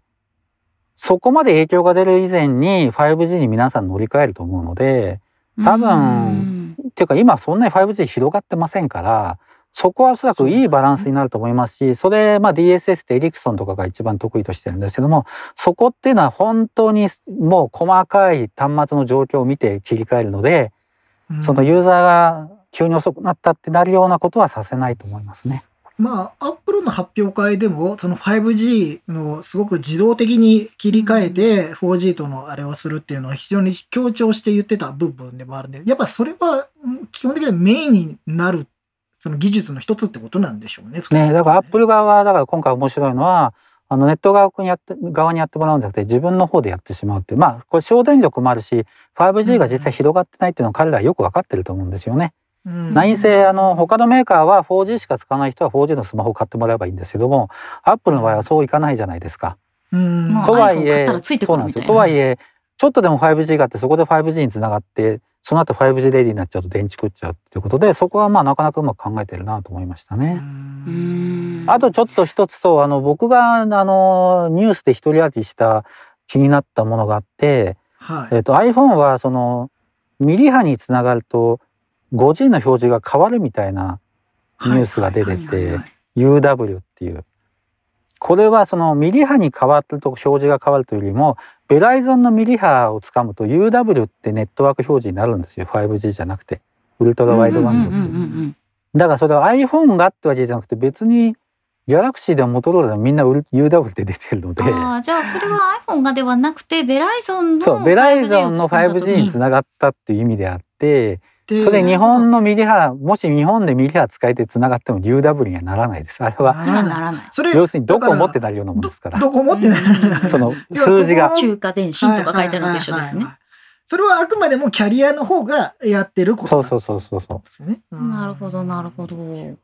そこまで影響が出る以前に 5G に皆さん乗り換えると思うので多分うんっていうか今そんなに 5G 広がってませんからそこはおそらくいいバランスになると思いますしそれまあ DSS ってエリクソンとかが一番得意としてるんですけどもそこっていうのは本当にもう細かい端末の状況を見て切り替えるのでそのユーザーが急に遅くなったってなるようなことはさせないと思いますね。まあ、アップルの発表会でも、その 5G のすごく自動的に切り替えて 4G とのあれをするっていうのは非常に強調して言ってた部分でもあるん。で、やっぱそれはうん基本的にはメインになる、その技術の一つってことなんでしょうね。ねだからアップル側はだから今回面白いのはあのネット側にやって側にやってもらうんじゃなくて自分の方でやってしまうっていうまあこれ省電力もあるし 5G が実際広がってないっていうのは彼らはよく分かってると思うんですよね。うん何せあの他のメーカーは 4G しか使わない人は 4G のスマホを買ってもらえばいいんですけどもアップルの場合はそういかないじゃないですか。とはいえったらついてくそうなんですよとはいえちょっとでも 5G があってそこで 5G につながってその後 5G レディになっちゃうと電池食っちゃうっていうことでそこはまあなかなかうまく考えてるなと思いましたね。うんあとちょっと一つそうあの僕があのニュースで一人歩きした気になったものがあって、はい。えっと iPhone はそのミリ波につながると 5G の表示が変わるみたいなニュースが出てて UW っていうこれはそのミリ波に変わると表示が変わるというよりもベライゾンのミリ波をつかむと UW ってネットワーク表示になるんですよ。5G じゃなくて。ウルトラワイドバンドってうんうんうんうんだからそれは iPhone がってわけじゃなくて別にギャラクシーでもモトローラでもみんな UW って出てるので。ああじゃあそれは iPhone がではなくてベライゾンのそうベライゾンの 5G を使った 5G に。時つながったっていう意味であってでそれ日本のミリ波もし日本でミリ波使えてつながっても UW にはならないです。あれは。ならない。それ要するにどこを持ってだなるようなものですから。どどこ持ってないうん。その数字が。中華電信とか書いてあるのと一緒ですね。それはあくまでもキャリアの方がやってることそうそうそうそうそう。ですね。うん。なるほどなるほど。い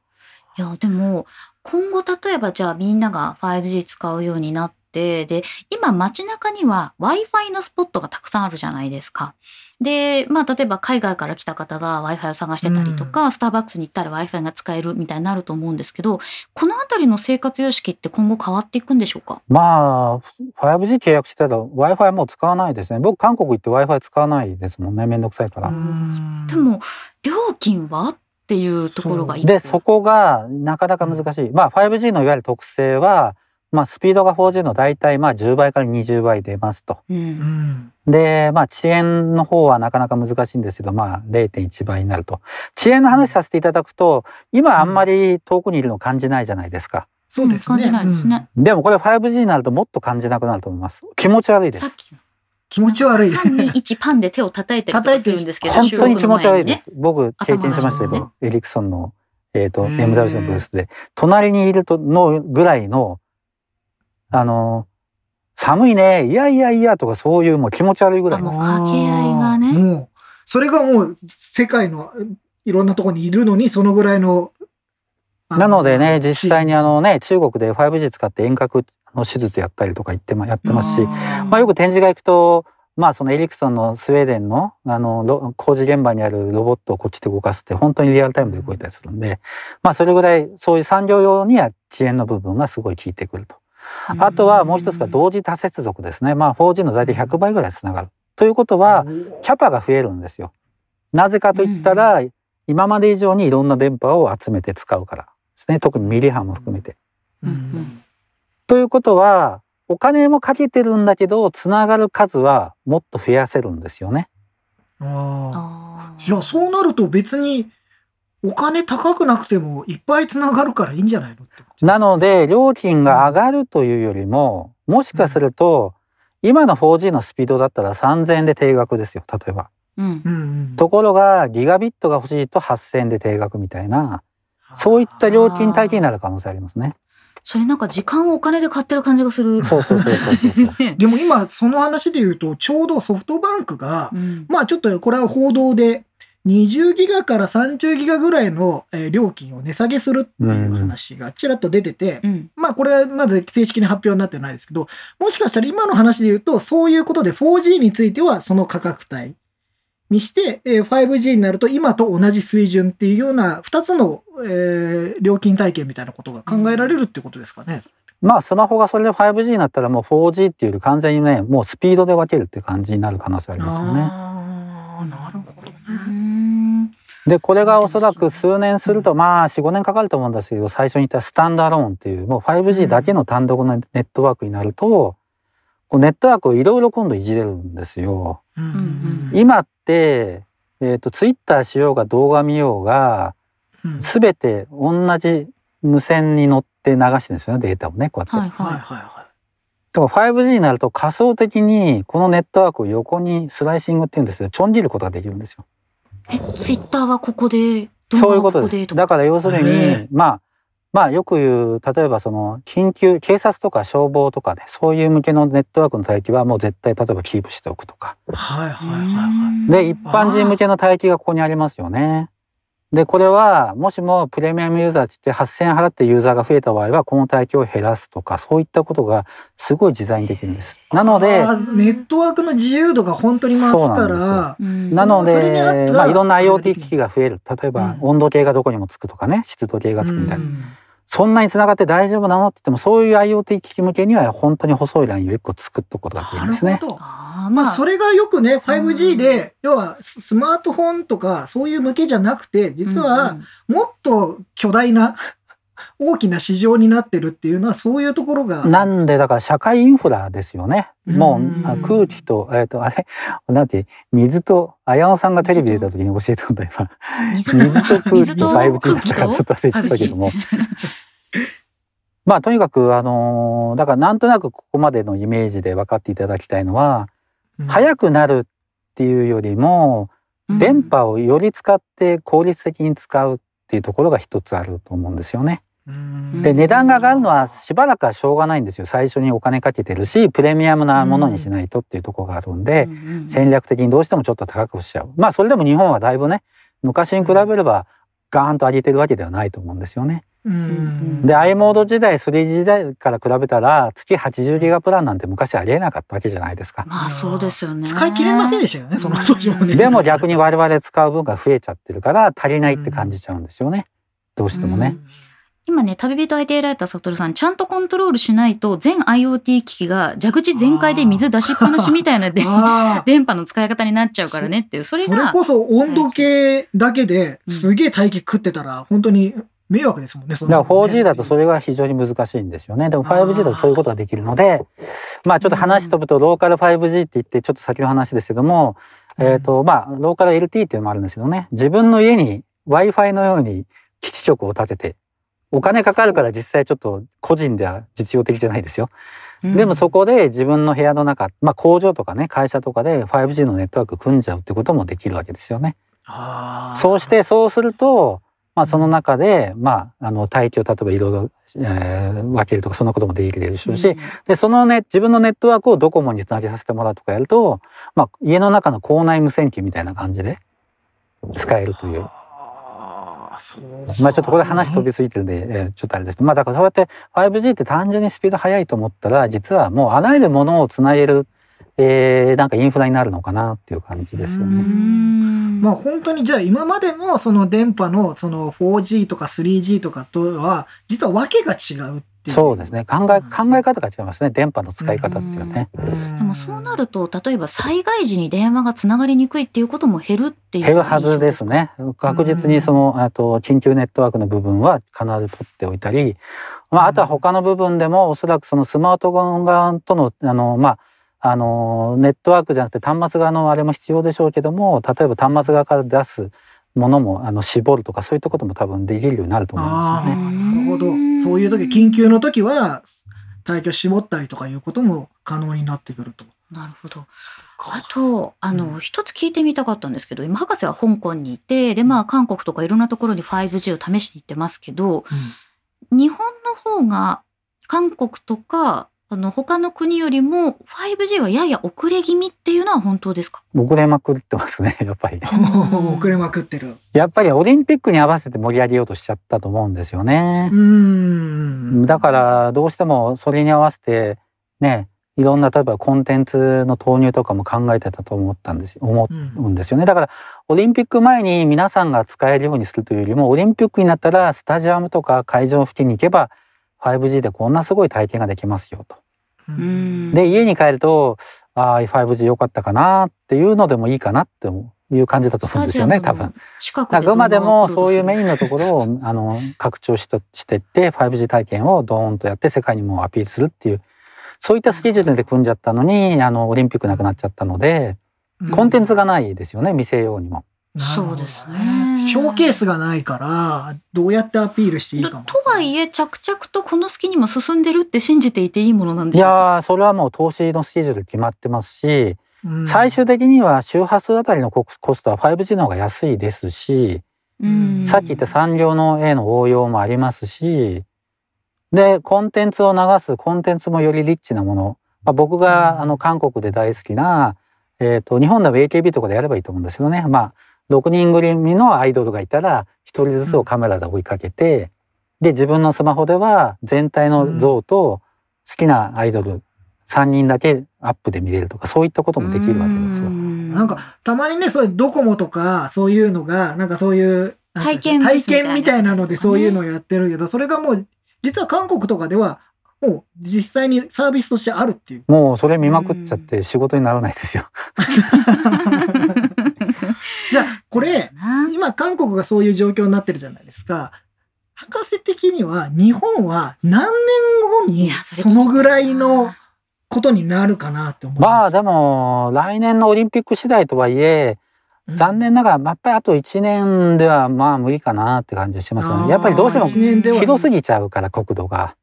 いやでも今後例えばじゃあみんなが 5G 使うようになってで今街中には Wi-Fi のスポットがたくさんあるじゃないですか。でまあ例えば海外から来た方が Wi-Fi を探してたりとか、スターバックスに行ったら Wi-Fi が使えるみたいになると思うんですけどこの辺りの生活様式って今後変わっていくんでしょうか？まあ 5G 契約してたら Wi-Fi もう使わないですね。僕韓国行って Wi-Fi 使わないですもんね。めんどくさいから。でも料金はっていうところがでそこがなかなか難しい、まあ 5G のいわゆる特性は、まあ、スピードが 4G の大体まあ10倍から20倍出ますと。ううんんでまあ遅延の方はなかなか難しいんですけどまあ0.1倍になると。遅延の話させていただくと今あんまり遠くにいるの感じないじゃないですか。そうですね。感じないですね。でもこれ 5G になるともっと感じなくなると思います。気持ち悪いですさっ。きの気持ち悪い。321パンで手を叩いたりとかするんですけど本当に気持ち悪いで収す。僕経験しましたけど、エリクソンの、えっ、と、MWC のブースで、隣にいるとのぐらいの、あの、寒いね、いやいやいやとかそういうもう気持ち悪いぐらいの。あもう掛け合いがねもう、それがもう世界のいろんなところにいるのに、そのぐらいの。あなのでね、実際にあ、のね、中国で 5G 使って遠隔の手術やったりとか言ってま、やってますし、まあよく展示会行くと、まあそのエリクソンのスウェーデンのあのロ工事現場にあるロボットをこっちで動かすって本当にリアルタイムで動いたりするんで、まあそれぐらいそういう産業用には遅延の部分がすごい効いてくると。あとはもう一つが同時多接続ですね。まあ 4G の大体100倍ぐらいつながる。ということは、キャパが増えるんですよ。なぜかといったら、今まで以上にいろんな電波を集めて使うからですね。特にミリ波も含めて。ということは、お金もかけてるんだけど、つながる数はもっと増やせるんですよね。あああ。いや、そうなると別に、お金高くなくてもいっぱいつながるからいいんじゃないのってなので、料金が上がるというよりも、もしかすると、今の 4G のスピードだったら3000円で定額ですよ、例えば。うん。ところが、ギガビットが欲しいと8000円で定額みたいな、そういった料金体系になる可能性ありますね。それなんか時間をお金で買ってる感じがする。そうそうそうそう でも今、その話で言うと、ちょうどソフトバンクが、うんまあちょっとこれは報道で、20ギガから30ギガぐらいのえー料金を値下げするっていう話がちらっと出てて、うんまあこれはまだ正式に発表になってないですけど、もしかしたら今の話で言うと、そういうことで 4G についてはその価格帯にして、えー 5G になると今と同じ水準っていうような2つの、えー料金体系みたいなことが考えられるってことですかね。まあ、スマホがそれで 5G になったらもう 4G っていうより完全にね、もうスピードで分けるっていう感じになる可能性ありますよね。ああ、なるほどうね。んで、これがおそらく数年すると、まあ、4、5年かかると思うんですけど、最初に言ったスタンドアローンっていう、もう 5G だけの単独のネットワークになると、こうネットワークをいろいろ今度いじれるんですよ。今って、えっ、と、ツイッターしようが動画見ようが、うんすべて同じ無線に乗って流してるんですよね、データをね、こうやって。はいはいはい。だから 5G になると仮想的にこのネットワークを横にスライシングっていうんですよ。ちょん切ることができるんですよ。え、ツイッターはここで、動そういうこ画はことこで。とか？だから要するに、まあ、まあよく言う、例えばその緊急、警察とか消防とかで、そういう向けのネットワークの帯域はもう絶対例えばキープしておくとか。い。はいはいはいはい。で、一般人向けの帯域がここにありますよね。で、これは、もしもプレミアムユーザーって言って8000円払ってユーザーが増えた場合は、この帯域を減らすとか、そういったことがすごい自在にできるんです。なので、ネットワークの自由度が本当に増すそうから、うんなので、まあ、いろんな IoT 機器が増える。例えば、うん温度計がどこにもつくとかね、湿度計がつくみたいな。うんそんなに繋がって大丈夫なのって言っても、そういう IoT 機器向けには本当に細いラインを一個作っとくことができるなんるですね。ほど。ああ、まあ、まあ、それがよくね、5G で、要はススマートフォンとかそういう向けじゃなくて、実はもっと巨大な大きな市場になってるっていうのはそういうところが。なんで、だから社会インフラですよね。もう空気と、えっ、と、あれ、なんて、水と、綾野さんがテレビ出た時に教えてくれた今。水水と空気水と 5G だからちょっとと忘れてたけども。まあとにかくあのーだからなんとなくここまでのイメージで分かっていただきたいのは、うん速くなるっていうよりも、うん電波をより使って効率的に使うっていうところが一つあると思うんですよね。うんで値段が上がるのはしばらくはしょうがないんですよ。最初にお金かけてるしプレミアムなものにしないとっていうところがあるんで、戦略的にどうしてもちょっと高くしちゃう。まあそれでも日本はだいぶね昔に比べればガーンと上げてるわけではないと思うんですよね。うんで i モード時代 3G 時代から比べたら月80ギガプランなんて昔ありえなかったわけじゃないですか。まあそうですよね。使い切れませんでしたよね、その当時もね。でも逆に我々使う分が増えちゃってるから足りないって感じちゃうんですよね。どうしてもね。今ね、旅人 IT ライターサトルさん、ちゃんとコントロールしないと、全 IoT 機器が蛇口全開で水出しっぱなしみたいな。電波の使い方になっちゃうからねっていう、それそれが、こそ温度計だけですげえ待機食ってたら、本当に迷惑ですもんね、そんだからなのね 4G だとそれが非常に難しいんですよね。でも 5G だとそういうことができるので、まあちょっと話飛ぶとローカル 5G って言ってちょっと先の話ですけども、えっ、とまあローカル LT っていうのもあるんですけどね、自分の家に Wi-Fi のように基地局を立てて、お金かかるから実際ちょっと個人では実用的じゃないですよ。うんでもそこで自分の部屋の中、まあ工場とかね、会社とかで 5G のネットワーク組んじゃうってこともできるわけですよね。そうしてそうすると、まあ、その中で、まあ、あの帯域を例えばいろいろ、えー分けるとかそんなこともできるでしょうし、でそのね自分のネットワークをドコモにつなげさせてもらうとかやると、まあ、家の中の校内無線機みたいな感じで使えるという。まあちょっとこれ話飛びすぎてるんで、ちょっとあれです。まあだからそうやって 5G って単純にスピード速いと思ったら実はもうあらゆるものをつなげる、えーなんかインフラになるのかなっていう感じですようね。んまあ本当にじゃあ今までのその電波のその 4G とか 3G とかとは実は訳が違うっていう。そうですね考え考え方が違いますね電波の使い方っていうね。うん。でもそうなると、例えば災害時に電話がつながりにくいっていうことも減るっていう減るはずですね。確実にその、あと緊急ネットワークの部分は必ず取っておいたり、まあ、あとは他の部分でもおそらくそのスマートフォン側とのあのまああのネットワークじゃなくて端末側のあれも必要でしょうけども例えば端末側から出すものもあの絞るとかそういったことも多分できるようになると思いますよね。なるほど。そういう時、緊急の時は、帯域を絞ったりとかいうことも可能になってくると。なるほど。あと、あの、一つ聞いてみたかったんですけど、今、博士は香港にいて、で、まあ、韓国とかいろんなところに 5G を試しに行ってますけど、日本の方が、韓国とか、あの、他の国よりも 5G はやや遅れ気味っていうのは本当ですか？遅れまくってますね やっぱり。う ん遅れまくってる。やっぱりオリンピックに合わせて盛り上げようとしちゃったと思うんですよね。うん。だからどうしてもそれに合わせてねいろんな例えばコンテンツの投入とかも考えてたと思ったんです思うんうんですよねだからオリンピック前に皆さんが使えるようにするというよりもオリンピックになったらスタジアムとか会場付近に行けば 5G でこんなすごい体験ができますよと。で家に帰るとああ 5G 良かったかなっていうのでもいいかなっていう感じだとス思うんですよね多分。あくまでもそういうメイン。のところをあの拡張しとしていって 5G 体験をドーンとやって世界にもアピールするっていうそういったスケジュールで組んじゃったのにあのオリンピックなくなっちゃったので、コンテンツがないですよね見せようにも。そうですね。ショーケースがないから、どうやってアピールしていいかも。とはいえ、着々とこの隙にも進んでるって信じていていいものなんでいしょうか？やーそれはもう投資のスケジュール決まってますし、うん。最終的には周波数あたりのココストは 5G の方が安いですし、うん。さっき言った産業の A の応用もありますしでコンテンツを流すコンテンツもよりリッチなもの、まあ、僕が、うん。あの韓国で大好きな、えー、と日本では AKB とかでやればいいと思うんですけどね。まあ6人組のアイドルがいたら1人ずつをカメラで追いかけて、で自分のスマホでは全体の像と好きなアイドル3人だけアップで見れるとかそういったこともできるわけですよ。なんか、たまにね、そういうドコモとか、そういうのが、なんかそういう、体験体験みたいなのでねそういうのをやってるけど、それがもう、実は韓国とかでは、もう実際にサービスとしてあるっていう。もうそれ見まくっちゃって仕事にならないですよ。じゃあ、これ、な今韓国がそういう状況になってるじゃないですか。博士的には日本は何年後いにやそのぐらいのことになるかなって思います。まあでも来年のオリンピック次第とはいえうん残念ながらやっぱりあと1年ではまあ無理かなって感じしますよね。やっぱりどうしても一年では広すぎちゃうから国土が。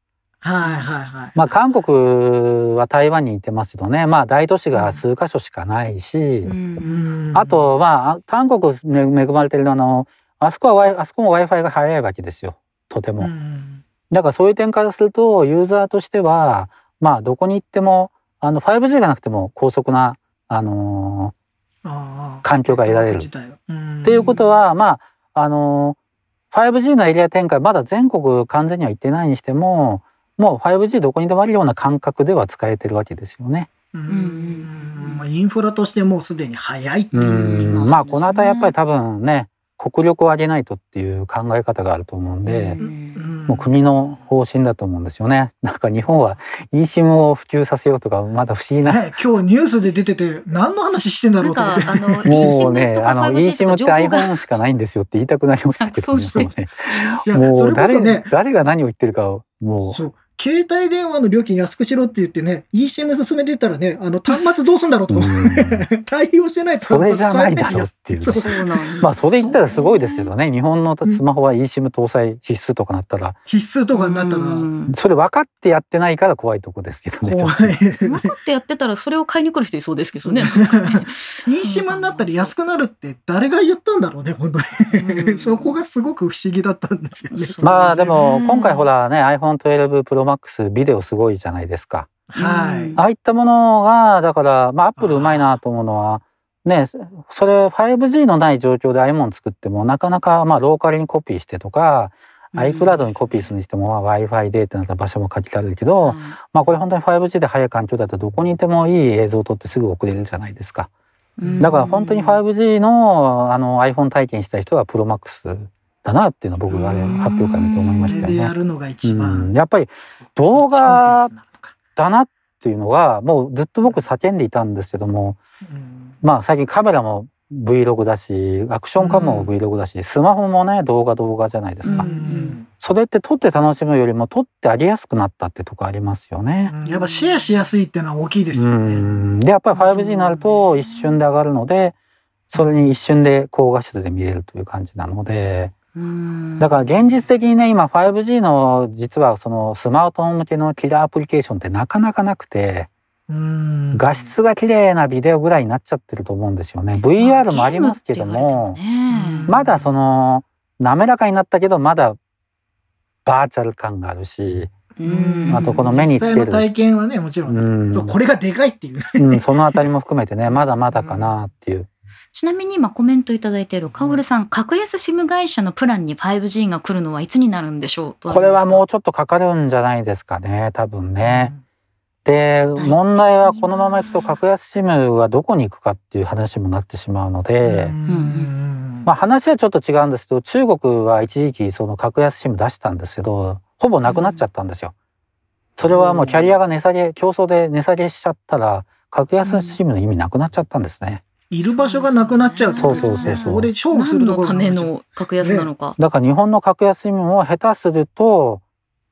はいはいはい。まあ韓国は台湾に似てますけどね。まあ大都市が数カ所しかないし、うん。あ、とまあ韓国め恵まれてるあのあそこはあそこも w i f i が早いわけですよ。とても。うん。だからそういう点からするとユーザーとしてはまあどこに行ってもあの 5G がなくても高速なあのああ環境が得られる。っていうことはまああの 5G のエリア展開まだ全国完全には行ってないにしてももう 5G どこにでもあるような感覚では使えてるわけですよね。ううんんまあインフラとしてもうすでに早いっていうう。んまあこの辺りやっぱり多分ね国力を上げないとっていう考え方があると思うんで、うんもう国の方針だと思うんですよね。なんか日本は eSIM を普及させようとかまだ不思議な。ね、今日ニュースで出てて何の話してんだろうんと思って。あの もうね、eSIM とかあの 5G と eSIM って iPhone しかないんですよって言いたくなりましたけど、ねいや、もそうれこ誰そね、誰が何を言ってるかをもう。携帯電話の料金安くしろって言ってね、eSIM 進めてったらね、あの端末どうすんだろうと思って、対応してないとそれじゃないだろうっていう。そうなんですまあそれ言ったらすごいですけどね。日本のスマホは eSIM 搭載必須とかなったら、必須とかになったらうんそれ分かってやってないから怖いとこですけどね。怖い。分かってやってたらそれを買いに来る人いそうですけどね。eSIM になったら安くなるって誰が言ったんだろうね、本当うに。ん そこがすごく不思議だったんですよね。まあでもうん今回ほらね iPhone12 Pro Max ビデオすごいじゃないですか。はい。うんああいったものがだからまあ Apple うまいなと思うのはねそれ 5G のない状況で iPhone 作ってもなかなかまあローカルにコピーしてとか iCloud にコピーするにしてもまあ Wi-Fi でってなったら場所も限られるけど、まあこれ本当に 5G で速い環境だとどこにいてもいい映像を撮ってすぐ送れるじゃないですか。うんだから本当に 5G のあの iPhone 体験した人は ProMax だなっていうのは僕があれ発表会見て思いましたよね。るのが一う番ん、。やっぱり動画だなっていうのがもうずっと僕叫んでいたんですけどもうん。まあ最近カメラも Vlog だしアクションカメラも Vlog だし、スマホもね動画動画じゃないですか、うんそれって撮って楽しむよりも撮ってありやすくなったってとこありますよね。うん。やっぱシェアしやすいっていうのは大きいですうよね。ん。でやっぱり 5G になると一瞬で上がるのでそれに一瞬で高画質で見れるという感じなので。うんだから現実的にね今 5G の実はそのスマートフォン向けのキラーアプリケーションってなかなかなくてうん画質が綺麗なビデオぐらいになっちゃってると思うんですよね。VR もありますけどもまだその滑らかになったけどまだバーチャル感があるし、うんあとこの目につける実際の体験はね、もちろ。うんう、これがでかいっていう。うん、そのあたりも含めてねまだまだかなっていう。ちなみに今コメントいただいているカオルさん、格安 SIM 会社のプランに 5G が来るのはいつになるんでしょうとこれはもううちょっとかかるんじゃないですかね多分ね。で問題はこのままいくと格安 SIM はどこに行くかっていう話もなってしまうので、うん。まあ、話はちょっと違うんですけど中国は一時期その格安 SIM 出したんですけどほぼなくなっちゃったんですよ。それはもうキャリアが値下げ競争で値下げしちゃったら格安 SIM の意味なくなっちゃったんですね。いる場所がなくなっちゃうってことですよねそうそうそうそこで勝負する何のたところがめの格安なのか。だから日本の格安も下手すると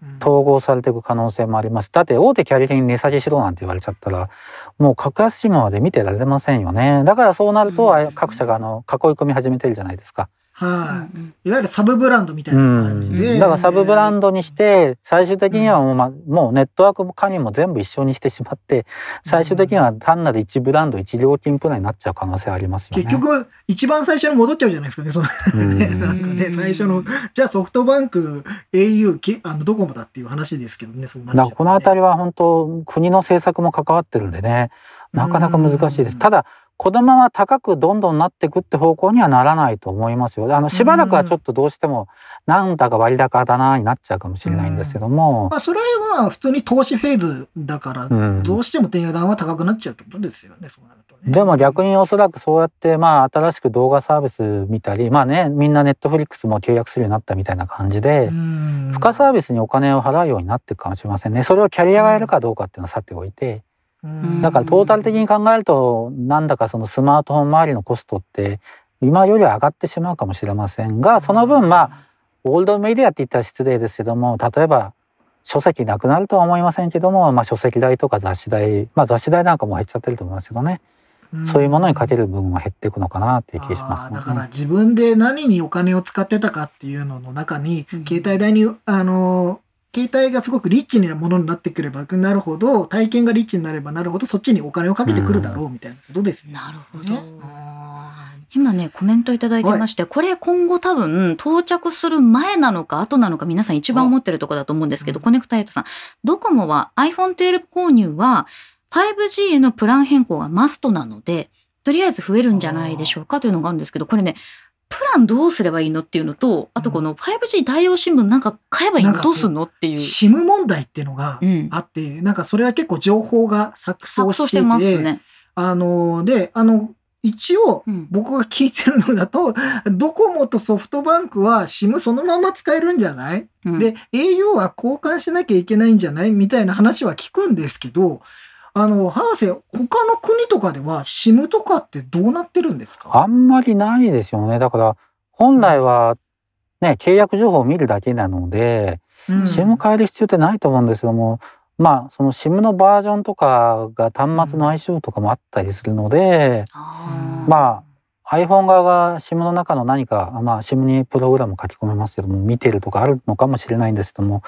うん統合されていく可能性もあります。だって大手キャリアに値下げしろなんて言われちゃったらもう格安 SIM まで見てられませんよね。だからそうなると、各社があの囲い込み始めてるじゃないですか。はい。うんいわゆるサブブランドみたいな感じで。うんだからサブブランドにして最終的にはもう,、ま、もうネットワーク加入も全部一緒にしてしまって最終的には単なる1ブランド1料金プランになっちゃう可能性ありますよね。結局、一番最初に戻っちゃうじゃないですかね。その なんかね、最初の、じゃあソフトバンク、au、きあのドコモだっていう話ですけどね、そうなっちゃうだからこの辺りは本当国の政策も関わってるんでねなかなか難しいです。うんただこのまま高くどんどんなっていくって方向にはならないと思いますよ。あのしばらくはちょっとどうしてもなんだか割高だなになっちゃうかもしれないんですけども、まあ、それは普通に投資フェーズだから、うんどうしても低段は高くなっちゃうってことですよね、そうなるとね。でも逆におそらくそうやってまあ新しく動画サービス見たりまあねみんなネットフリックスも契約するようになったみたいな感じで、うん、付加サービスにお金を払うようになっていくかもしれませんね。それをキャリアがやるかどうかっていうのはさておいて、うんだからトータル的に考えるとなんだかそのスマートフォン周りのコストって今よりは上がってしまうかもしれませんがその分まあオールドメディアって言ったら失礼ですけども例えば書籍なくなるとは思いませんけども、まあ、書籍代とか雑誌代、まあ、雑誌代なんかも減っちゃってると思いますけどね、そういうものにかける分は減っていくのかなっていう気がしますね。だから自分で何にお金を使ってたかっていうのの中に、うん。携帯代に、あの、携帯がすごくリッチなものになってくればなるほど、体験がリッチになればなるほど、そっちにお金をかけてくるだろうみたいなことですよね。なるほど。今ねコメントいただいてまして、これ今後多分到着する前なのか後なのか皆さん一番思ってるところだと思うんですけど、うん。コネクタエイトさん。ドコモは iPhone12 購入は 5G へのプラン変更がマストなのでとりあえず増えるんじゃないでしょうかというのがあるんですけどこれねプランどうすればいいのっていうのと、あとこの 5G 対応新聞なんか買えばいいのどうすんのっていう。SIM 問題っていうのがうん。あって、なんかそれは結構情報が錯綜してしてて、ますね。あの、で、あの、一応、うん。僕が聞いてるのだと、ドコモとソフトバンクは SIM そのまま使えるんじゃない、うんで、au は交換しなきゃいけないんじゃない？みたいな話は聞くんですけど、あの、博士、他の国とかでは SIM とかってどうなってるんですか？あんまりないですよね。だから、本来は、ね、契約情報を見るだけなので、うん。SIM 変える必要ってないと思うんですけども、まあ、その SIM のバージョンとかが端末の相性とかもあったりするので、ま iPhone 側が SIM の中の何か、まあ SIM にプログラム書き込めますけども、見てるとかあるのかもしれないんですけども、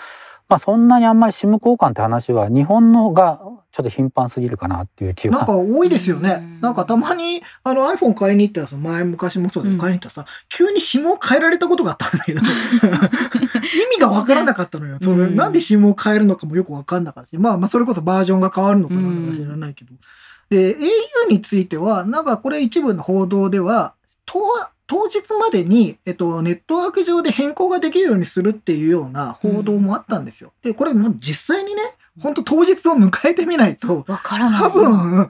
まあそんなにあんまり SIM 交換って話は日本のがちょっと頻繁すぎるかなっていう気は。なんか多いですよねうん。なんかたまにあの iPhone 買いに行ったらさ、前昔もそうだ買いに行ったらさ、急に SIM を変えられたことがあったんだけど、意味がわからなかったのよ。それうんなんで SIM を変えるのかもよくわかんなかったし、まあまあそれこそバージョンが変わるのかなんだか知らないけど。で、au については、なんかこれ一部の報道では、当当日までに、えっと、ネットワーク上で変更ができるようにするっていうような報道もあったんですよ。で、これもう実際にね、本当当日を迎えてみないと、わからない。多分、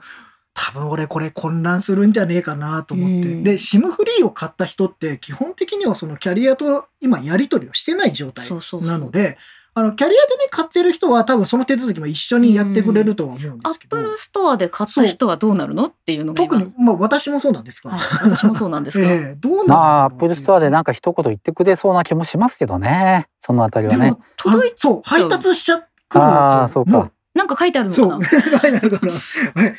多分俺これ混乱するんじゃねえかなと思って。うんで、SIM フリーを買った人って基本的にはそのキャリアと今やり取りをしてない状態そうそうそうなので、あの、キャリアでね、買ってる人は多分その手続きも一緒にやってくれるとは思うんですけど。アップルストアで買った人はどうなるのっていうのが今特に、まあ私もそうなんですが。はい、私もそうなんですが、ええどうなるまあ、アップルストアでなんか一言言ってくれそうな気もしますけどね。そのあたりはねでも。、届いあそう、配達しちゃくるとああ、そうか。なんか書いてあるのそう。かなはいなるほどはい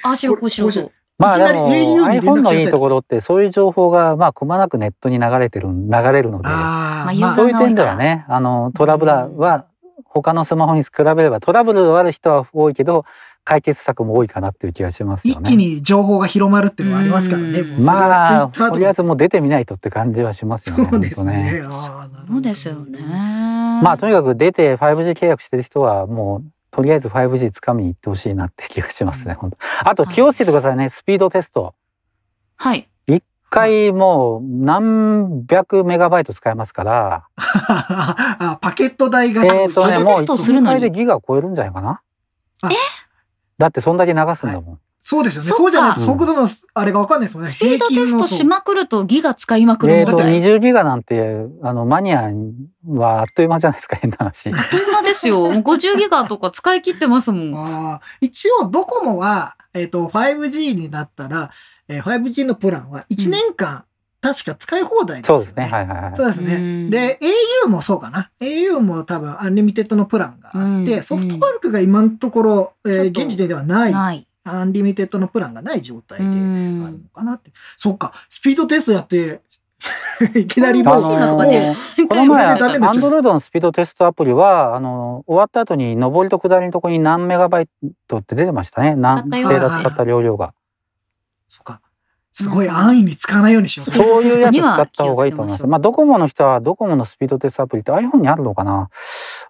ああしようこうしようと。まあでも iPhone のいいところってそういう情報がまあくまなくネットに流れてる流れるので、そういう点ではね、あのトラブルは他のスマホに比べればトラブルある人は多いけど解決策も多いかなっていう気がしますよね。一気に情報が広まるっていうのはありますからね。まあとりあえとずもう出てみないとって感じはしますよね。そうですね。そうですよね。まあとにかく出て 5G 契約してる人はもうとりあえず 5G 掴みに行ってほしいなって気がしますね。本当あと気をつけてくださいね。スピードテスト。はい。一回もう何百メガバイト使えますから、あパケット代が、えーとね、もう一するのに回でギガ超えるんじゃないかな。あだってそんだけ流すんだもん。そうですよね。そっかそうじゃないと速度のあれがわかんないですよね。スピードテストしまくるとギガ使いまくえーと、る問題。20ギガなんて、あの、マニアはあっという間じゃないですか、変な話。そんなですよ。もう50ギガとか使い切ってますもん。ああ一応ドコモは、えっ、と、5G になったら、えー 5G のプランは1年間、確か使い放題ですよね。そうですね。はいはいはい。そうですね。うんで、au もそうかな。au も多分アンリミテッドのプランがあって、うんソフトバンクが今のところ、えー現時点ではない、ない。アンリミテッドのプランがない状態うであるんのかなって。そっか、スピードテストやって、いきなりもう、欲しいなとかねこの前、アンドロイドのスピードテストアプリは、あの、終わった後に上りと下りのところに何メガバイトって出てましたね。何使ったよデータ使った容量が。そっか。すごい安易に使わないようにしよう。そういうやつ使った方がいいと思います。まあ、ドコモの人は、ドコモのスピードテストアプリって iPhone にあるのかな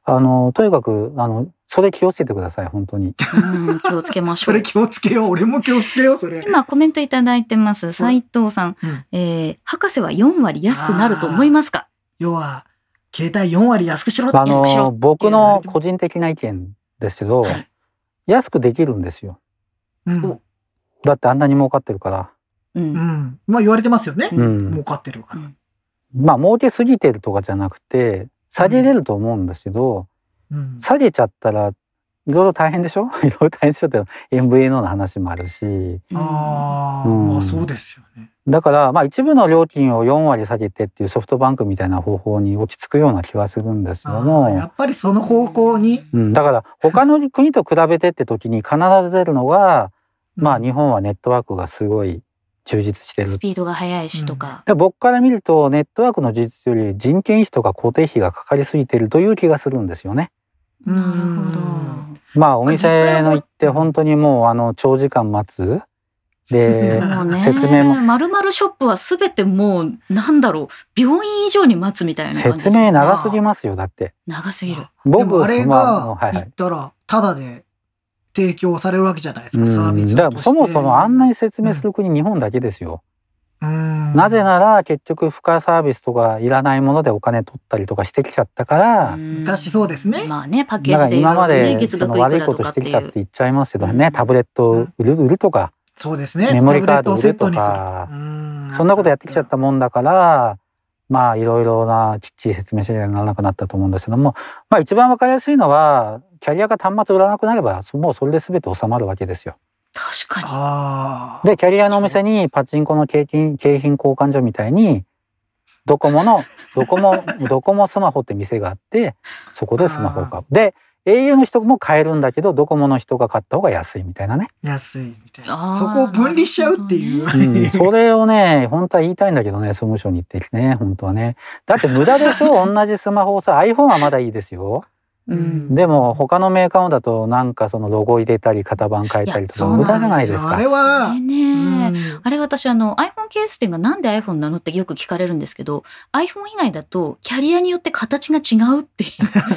あの、とにかく、あの、それ気をつけてください、本当に。うん気をつけましょ そうれ。気をつけよう。俺も気をつけよう、それ。今コメントいただいてます。斉藤さん。うんえー、博士は4割安くなると思いますか？要は、携帯4割安くしろあの、僕の個人的な意見ですけど、はい安くできるんですよ。うんおだってあんなに儲かってるから。う。うんん。まあ言われてますよね。うん。儲かってるから。まあ、儲けすぎてるとかじゃなくて、下げれると思うんですけど、うん。下げちゃったら、いろいろ大変でしょ？いろいろ大変でしょって MVNO の話もあるし。ああ、うんまあそうですよね。だから、まあ一部の料金を4割下げてっていうソフトバンクみたいな方法に落ち着くような気はするんですけどあもー、やっぱりその方向に。うん、だから他の国と比べてって時に必ず出るのが、まあ日本はネットワークがすごい充実してるス。ピードが速いしとか。で僕から見るとネットワークの充実より人件費とか固定費がかかりすぎてるという気がするんですよね。うんなるほど。まあお店の行って本当にもうあの長時間待つ。で、説明もまるまるショップはすべてもう、なんだろう、病院以上に待つみたいな説明長すぎますよ、だって。長すぎる。で僕もあれまあがはいはい。言ったら、ただで提供されるわけじゃないですか、うん。サービスだからとして。そもそもあんなに説明する国日本だけですよ。うん。なぜなら結局付加サービスとかいらないものでお金取ったりとかしてきちゃったから、昔そうですね。まあね、パッケージで今まで悪いことしてきたって言っちゃいますけどね、うん。タブレットを売る売るとか、そうですね。メモリーカード売るとか。うん。そんなことやってきちゃったもんだから、まあいろいろなきっちり説明しなきゃならなくなったと思うんですけども、まあ一番わかりやすいのは、キャリアが端末売らなくなれば、もうそれで全て収まるわけですよ。確かに。で、キャリアのお店にパチンコの景品景品交換所みたいに、ドコモの、ドコモ、ドコモスマホって店があって、そこでスマホを買う。で、au の人も買えるんだけど、ドコモの人が買った方が安いみたいなね。安いみたいなそこを分離しちゃうっていう、なうん、それをね、本当は言いたいんだけどね、総務省に行ってね、本当はね。だって無駄でしょ？同じスマホをさ、iPhone はまだいいですよ。うん。でも他のメーカーのだとなんかそのロゴ入れたり型番変えたりとか無駄じゃないですか。あれは。あれね、あれ私あの iPhone ケース店がなんで iPhone なのってよく聞かれるんですけど iPhone 以外だとキャリアによって形が違うっていう。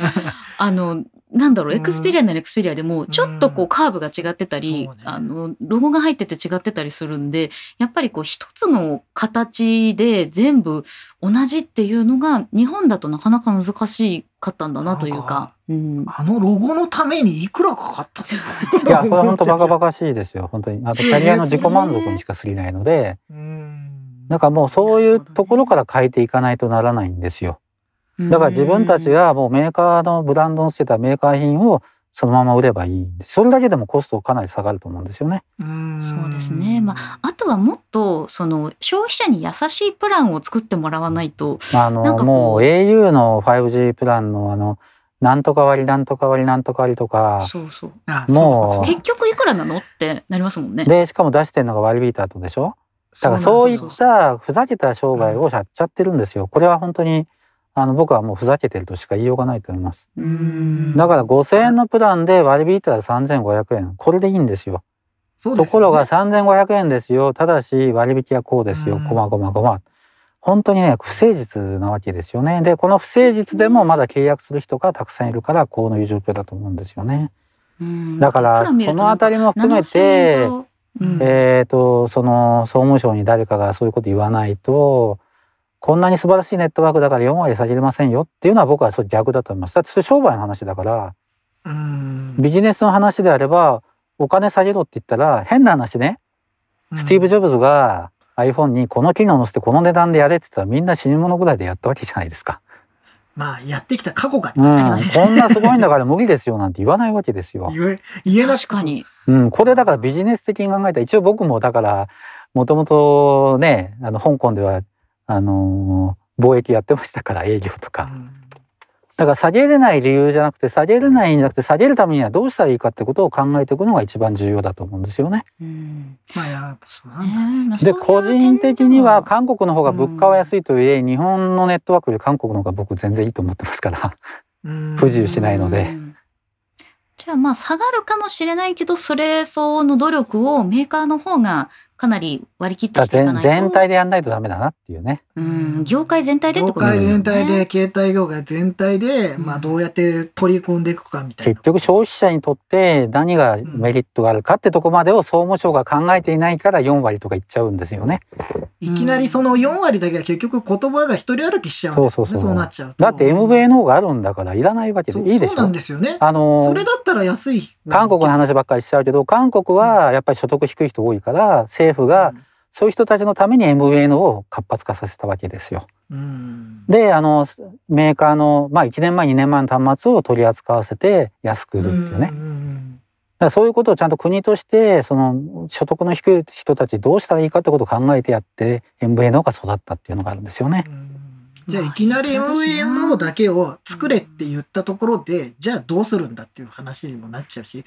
あのなんだろううん。エクスペリアならエクスペリアでもちょっとこうカーブが違ってたり、そうね。あのロゴが入ってて違ってたりするんでやっぱりこう一つの形で全部同じっていうのが日本だとなかなか難しかったんだなというか。うんあのロゴのためにいくらかかったのいや、これは本当バカバカしいですよ。本当に。あとキャリアの自己満足にしか過ぎないので、うんだからもうそういうところから変えていかないとならないんですよ。だから自分たちがもうメーカーのブランドのつけたメーカー品をそのまま売ればいいんです。それだけでもコストかなり下がると思うんですよね。うんそうですねまあとはもっとその消費者に優しいプランを作ってもらわないとあのなんかこうもう au の 5G プランのあのなんとか割なんとか割なんとか割とかそうそうあもう結局いくらなのってなりますもんね。でしかも出してるのが割引いた後でしょ？だからそそうういったふざけた商売をやっちゃってるんですよ。これは本当にあの僕はもうふざけてるとしか言いようがないと思います。うんだから5000円のプランで割引いたら3500円。これでいいんですよ。すよねところが3500円ですよ。ただし割引はこうですよ。うんこまごまごま。本当にね、不誠実なわけですよね。で、この不誠実でもまだ契約する人がたくさんいるから、こういう状況だと思うんですよね。うんだから、そのあたりも含めて、うんえっ、と、その総務省に誰かがそういうこと言わないと、こんなに素晴らしいネットワークだから4割下げれませんよっていうのは僕はそれ逆だと思います。だって商売の話だから、うんビジネスの話であれば、お金下げろって言ったら、変な話ね、スティーブ・ジョブズが iPhone にこの機能を載せてこの値段でやれって言ったらみんな死に物ぐらいでやったわけじゃないですか。まあやってきた過去がありうん、ますからねこんなすごいんだから無理ですよなんて言わないわけですよ。言え言え確かに。うん、これだからビジネス的に考えたら一応僕もだからもともとねあの香港ではあのー貿易やってましたから営業とか。うん。だから下げれない理由じゃなくて下げれないんじゃなくて下げるためにはどうしたらいいかってことを考えていくのが一番重要だと思うんですよね。うん。まあやっぱそうなんだねで個人的には韓国の方がうん物価は安いとはいえ、日本のネットワークより韓国の方が僕全然いいと思ってますから。うん。不自由しないので。うんじゃあまあ下がるかもしれないけどそれ相応の努力をメーカーの方がかなり割り切っていかないと。全全体でやんないとダメだなっていうね。うん。業界全体でって業ことですよね。界全体で携帯業界全体で、うん。まあどうやって取り込んでいくかみたいな。結局消費者にとって何がメリットがあるかってとこまでを総務省が考えていないから4割とかいっちゃうんですよね。いきなりその4割だけは結局言葉が一人歩きしちゃうんですよね。そうそうそう。そうなっちゃうと。だって MVNO があるんだからいらないわけでいいでしょ。そうなん。ですよね。あのそれだったら安い。韓国の話ばっかりしちゃうけど韓国はやっぱり所得低い人多いから政府がそういう人たちのために MVNO を活発化させたわけですよ。うんであのメーカーの、まあ、1年前2年前の端末を取り扱わせて安く売るっていうね。だかんらそういうことをちゃんと国としてその所得の低い人たちどうしたらいいかってことを考えてやって MVNO が育ったっていうのがあるんですよね。じゃあいきなり MVNO だけを作れって言ったところで、じゃあどうするんだっていう話にもなっちゃうし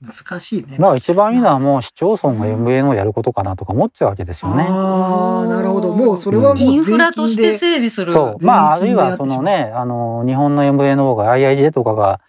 難しいね。まあ一番いいのはもう市町村が MVNO をやることかなとか思っちゃうわけですよね。ああなるほど。もうそれはもうインフラとして整備する。そう。まああるいはそのね、あの、日本の MVNO が IIJ とかが、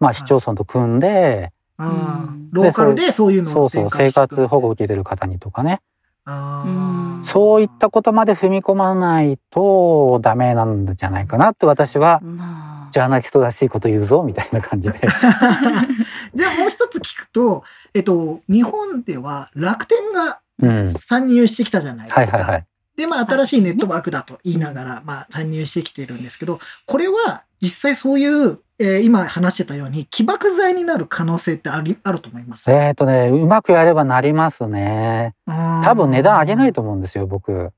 まあ市町村と組んで、あーうん。ローカルでそういうのをそうそう、生活保護を受けてる方にとかね、あそういったことまで踏み込まないとダメなんじゃないかなって私は、まあジャーナリストらしいこと言うぞ、みたいな感じで。じゃあもう一つ聞くと、えっと、日本では楽天がうん参入してきたじゃないですか。で、まあ、新しいネットワークだと言いながら、まあ、参入してきてるんですけど、これは実際そういう、えー今話してたように、起爆剤になる可能性ってありあると思います？えっ、とね、うまくやればなりますね。多多分値段上げないと思うんですよ、僕。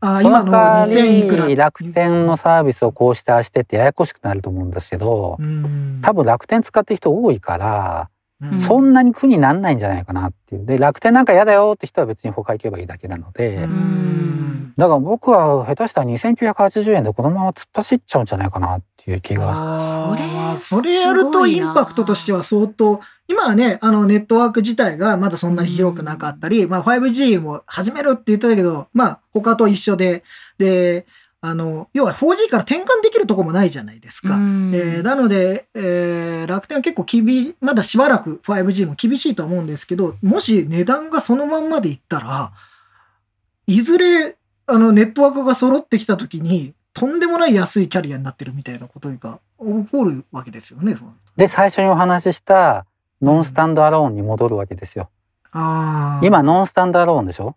あ今のの代わ2000いくら？り楽天のサービスをこうしてああしてってややこしくなると思うんですけど、うん多分楽天使ってる人多いから、うんそんなに苦になんないんじゃないかなっていう。で、楽天なんか嫌だよって人は別に他行けばいいだけなので、うん。だから僕は下手したら2980円でこのまま突っ走っちゃうんじゃないかなっていう気が。それそれやるとインパクトとしては相当、今はね、あのネットワーク自体がまだそんなに広くなかったり、まあ 5G も始めるって言ってたけど、まあ他と一緒で、で、あの、要は 4G から転換できるとこもないじゃないですか。うんえーなので、えー楽天は結構厳い、まだしばらく 5G も厳しいとは思うんですけど、もし値段がそのまんまでいったら、いずれ、あの、ネットワークが揃ってきた時に、とんでもない安いキャリアになってるみたいなことが起こるわけですよね。で、最初にお話ししたノンスタンドアローンに戻るわけですよ。今、ノンスタンドアローンでしょ？っ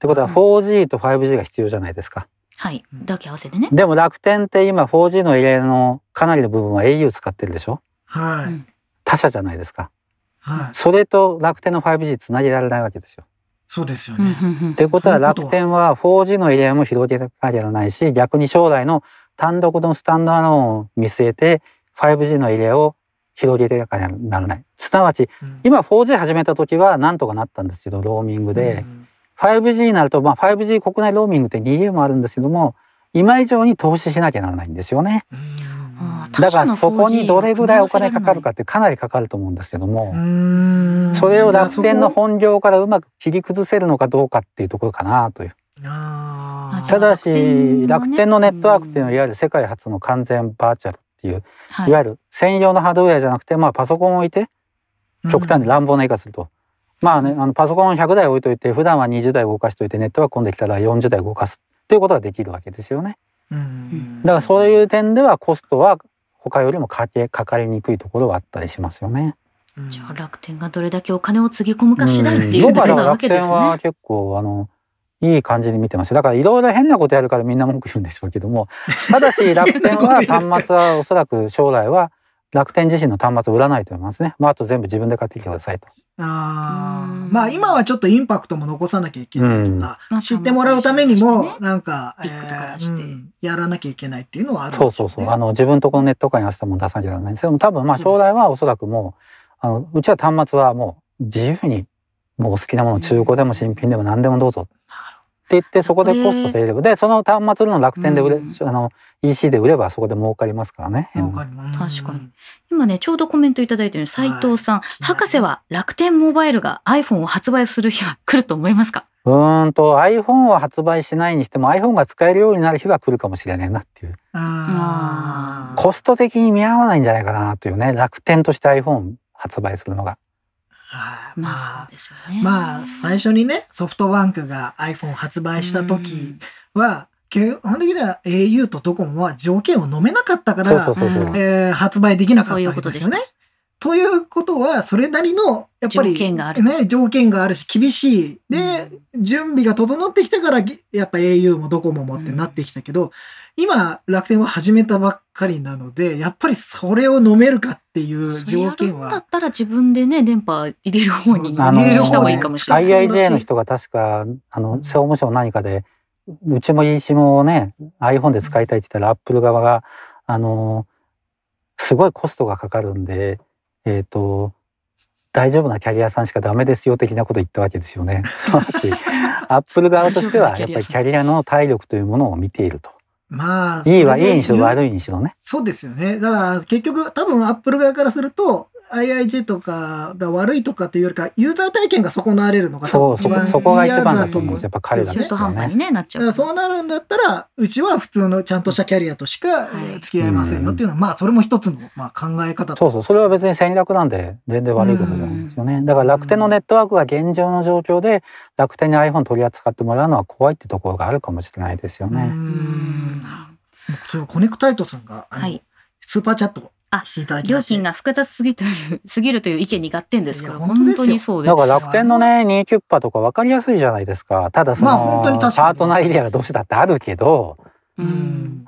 てことはうん 4G と 5G が必要じゃないですか。はい。抱き合わせでね。でも楽天って今 4G の入れのかなりの部分は au 使ってるでしょ？はい。うん他社じゃないですか。はい。それと楽天の 5G つなげられないわけですよ。そうですようんね。ってことは楽天は 4G の入れも広げなきゃならないし、逆に将来の単独のスタンドアローンを見据えて 5G の入れを広げてなきゃならない。すなわちうん今 4G 始めた時はなんとかなったんですけど、ローミングで。うん 5G になると、まあ 5G 国内ローミングって 2A もあるんですけども、今以上に投資しなきゃならないんですよね。だからそこに 4G どれぐらいお金かかるかってかなりかかると思うんですけども、うん。それを楽天の本業からうまく切り崩せるのかどうかっていうところかなという。ただし、楽天のネットワークっていうのは、いわゆる世界初の完全バーチャルっていう、はい。いわゆる専用のハードウェアじゃなくて、まあパソコンを置いて、極端に乱暴な言い方すると、まあね、あのパソコン100台置いといて、普段は20台動かしといて、ネットワーク込んできたら40台動かすっていうことができるわけですよね。うんだからそういう点ではコストは他よりもかけかかりにくいところはあったりしますよね。うんじゃあ楽天がどれだけお金をつぎ込むか次第ってうんいうことなわ僕はだから楽けです天はね。結構あのいい感じに見てますよだからいろいろ変なことやるからみんな文句言うんでしょうけども ただし楽天は端末はおそらく将来は楽天自身の端末を売らないと思いますね。まああと全部自分で買ってきてくださいと。あー。うん。まあ今はちょっとインパクトも残さなきゃいけないとか、まあ知ってもらうためにもなんか、やらなきゃいけないっていうのはあるんそうそうそう。あの自分とこのネット界に合わせたもの出さなきゃならないんですけども多分まあ将来はおそらくもうあのうちは端末はもう自由にもうお好きなもの中古でも新品でも何でもどうぞって言ってそこでコストで入ればでその端末の楽天で売れ、うん。あの EC で売ればそこで儲かりますからね。わかります。確かに。今ねちょうどコメントいただいてる斉藤さん、い博士は楽天モバイルが iPhone を発売する日は来ると思いますか？うーんと iPhone は発売しないにしても iPhone が使えるようになる日は来るかもしれないなっていう。コスト的に見合わないんじゃないかなというね。楽天として iPhone 発売するのが。はいまあそうですよね。まあ最初にねソフトバンクが iPhone 発売した時は基本的には au とドコモは条件を飲めなかったからえー発売できなかったわけですよね。ということは、それなりの、やっぱり、条件があるね、条件があるし、厳しい。で、準備が整ってきたから、やっぱ au もドコモもってなってきたけど、今、楽天は始めたばっかりなので、やっぱりそれを飲めるかっていうそれやる条件んだっは。たら自分でね電波入れる方に入れる方した方がいいかもしれない。IIJ の人が確かあの総務省何かでうちも eSIM をね iPhone で使いたいって言ったら Apple 側があのすごいコストがかかるんでえっ、と大丈夫なキャリアさんしかダメですよ的なこと言ったわけですよね。すなわち Apple 側としてはやっぱりキャリアの体力というものを見ていると。まあ、いいはいいにしろ悪いにしろね。そうですよね。だから結局多分アップル側からすると IIJ とかが悪いとかというよりかユーザー体験が損なわれるのがそうそこそこが一番嫌だと思うんですやっぱ彼ら中途半端にねなっちゃう。そうなるんだったらうちは普通のちゃんとしたキャリアとしか、付き合いませんよっていうのは、まあそれも一つの、まあ、考え方とそうそうそれは別に戦略なんで全然悪いことじゃないんですよね。だから楽天のネットワークが現状の状況で楽天に iPhone 取り扱ってもらうのは怖いってところがあるかもしれないですようね。んそうコネクタイトさんがはい。スーパーチャットしていただきまして料金が複雑すぎというすぎるという意見に合点ですから本当ですよ本当にそうでだから楽天のね、ニーキュッパとか分かりやすいじゃないですか。ただその、まあ本当に確かにパートナーエリアがどうしてだってあるけど、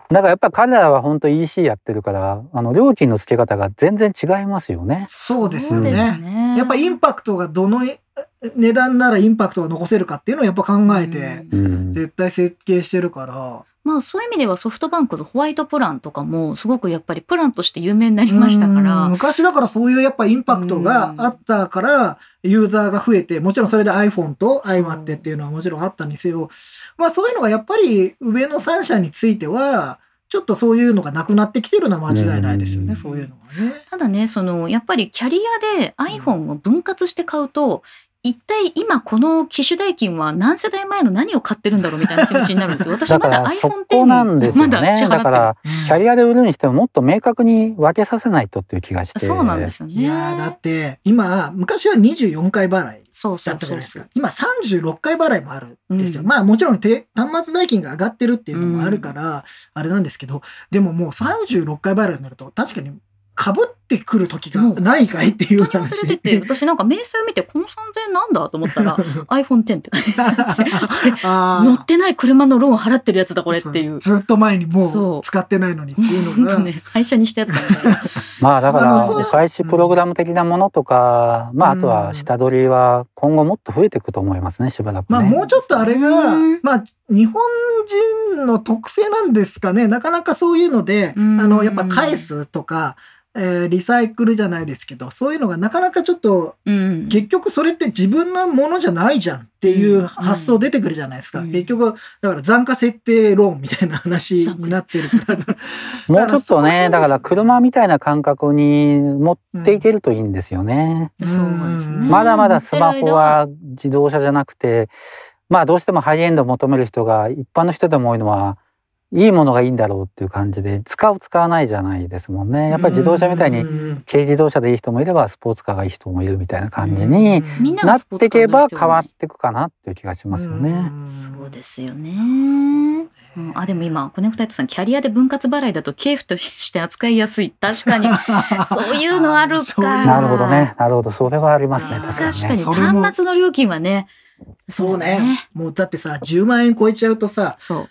だからやっぱ彼らは本当 EC やってるから、あの、料金の付け方が全然違いますよね。そうですよね。ねやっぱインパクトがどのえ値段ならインパクトが残せるかっていうのをやっぱ考えて。絶対設計してるから。まあそういう意味ではソフトバンクのホワイトプランとかもすごくやっぱりプランとして有名になりましたかうん。ら昔だからそういうやっぱインパクトがあったから、ユーザーが増えて、もちろんそれで iPhone と相まってっていうのはもちろんあったにせよ、まあそういうのがやっぱり上の3社については、ちょっとそういうのがなくなってきてるのは間違いないですよね、うん。そういうのはね。ただねそのやっぱりキャリアで iPhone を分割して買うと一体今この機種代金は何世代前の何を買ってるんだろうみたいな気持ちになるんですよ。私まだだから iPhone そこなんです10まだよね。支払ってる。だから、キャリアで売るにしてももっと明確に分けさせないとっていう気がして。そうなんですよね。いやーだって今、昔は24回払いそうそだったじゃないですか。今36回払いもあるんですよ。うんまあもちろんて端末代金が上がってるっていうのもあるから、あれなんですけど、でももう36回払いになると確かに被ってくる時がないかいっていう本当に忘れてて、私なんか明細を見てこの3000円なんだと思ったら iPhone10 って乗ってない車のローン払ってるやつだこれっていう。ずっと前にそうもう。使ってないのにっていうのが、ね、会社にしたやつだ。まあだから、開始プログラム的なものとか、まああとは下取りは今後もっと増えていくと思いますね、しばらくね。まあもうちょっとあれがうん、まあ日本人の特性なんですかね。なかなかそういうので、あうん。の、やっぱ返すとか、えーリサイクルじゃないですけど、そういうのがなかなかちょっと、うん。結局それって自分のものじゃないじゃんっていう発想出てくるじゃないですか。うん結局、だから残価設定ローンみたいな話になってるから。もうちょっとね、だだから車みたいな感覚に持っていけるといいんですよね。そうですね。うんまだまだスマホは自動車じゃなくて、まあどうしてもハイエンドを求める人が一般の人でも多いのは、いいものがいいんだろうっていう感じで、使う使わないじゃないですもんね。やっぱり自動車みたいにうん軽自動車でいい人もいればスポーツカーがいい人もいるみたいな感じにみんななっていけば変わっていくかなっていう気がしますよね。そうですよね。うんあでも今コネクタイトさんキャリアで分割払いだと経費として扱いやすい確かに そういうのあるかなるほどね。なるほど。それはありますね。確かに確かに端末の料金はねそうね。もうだってさ、10万円超えちゃうとさ、そう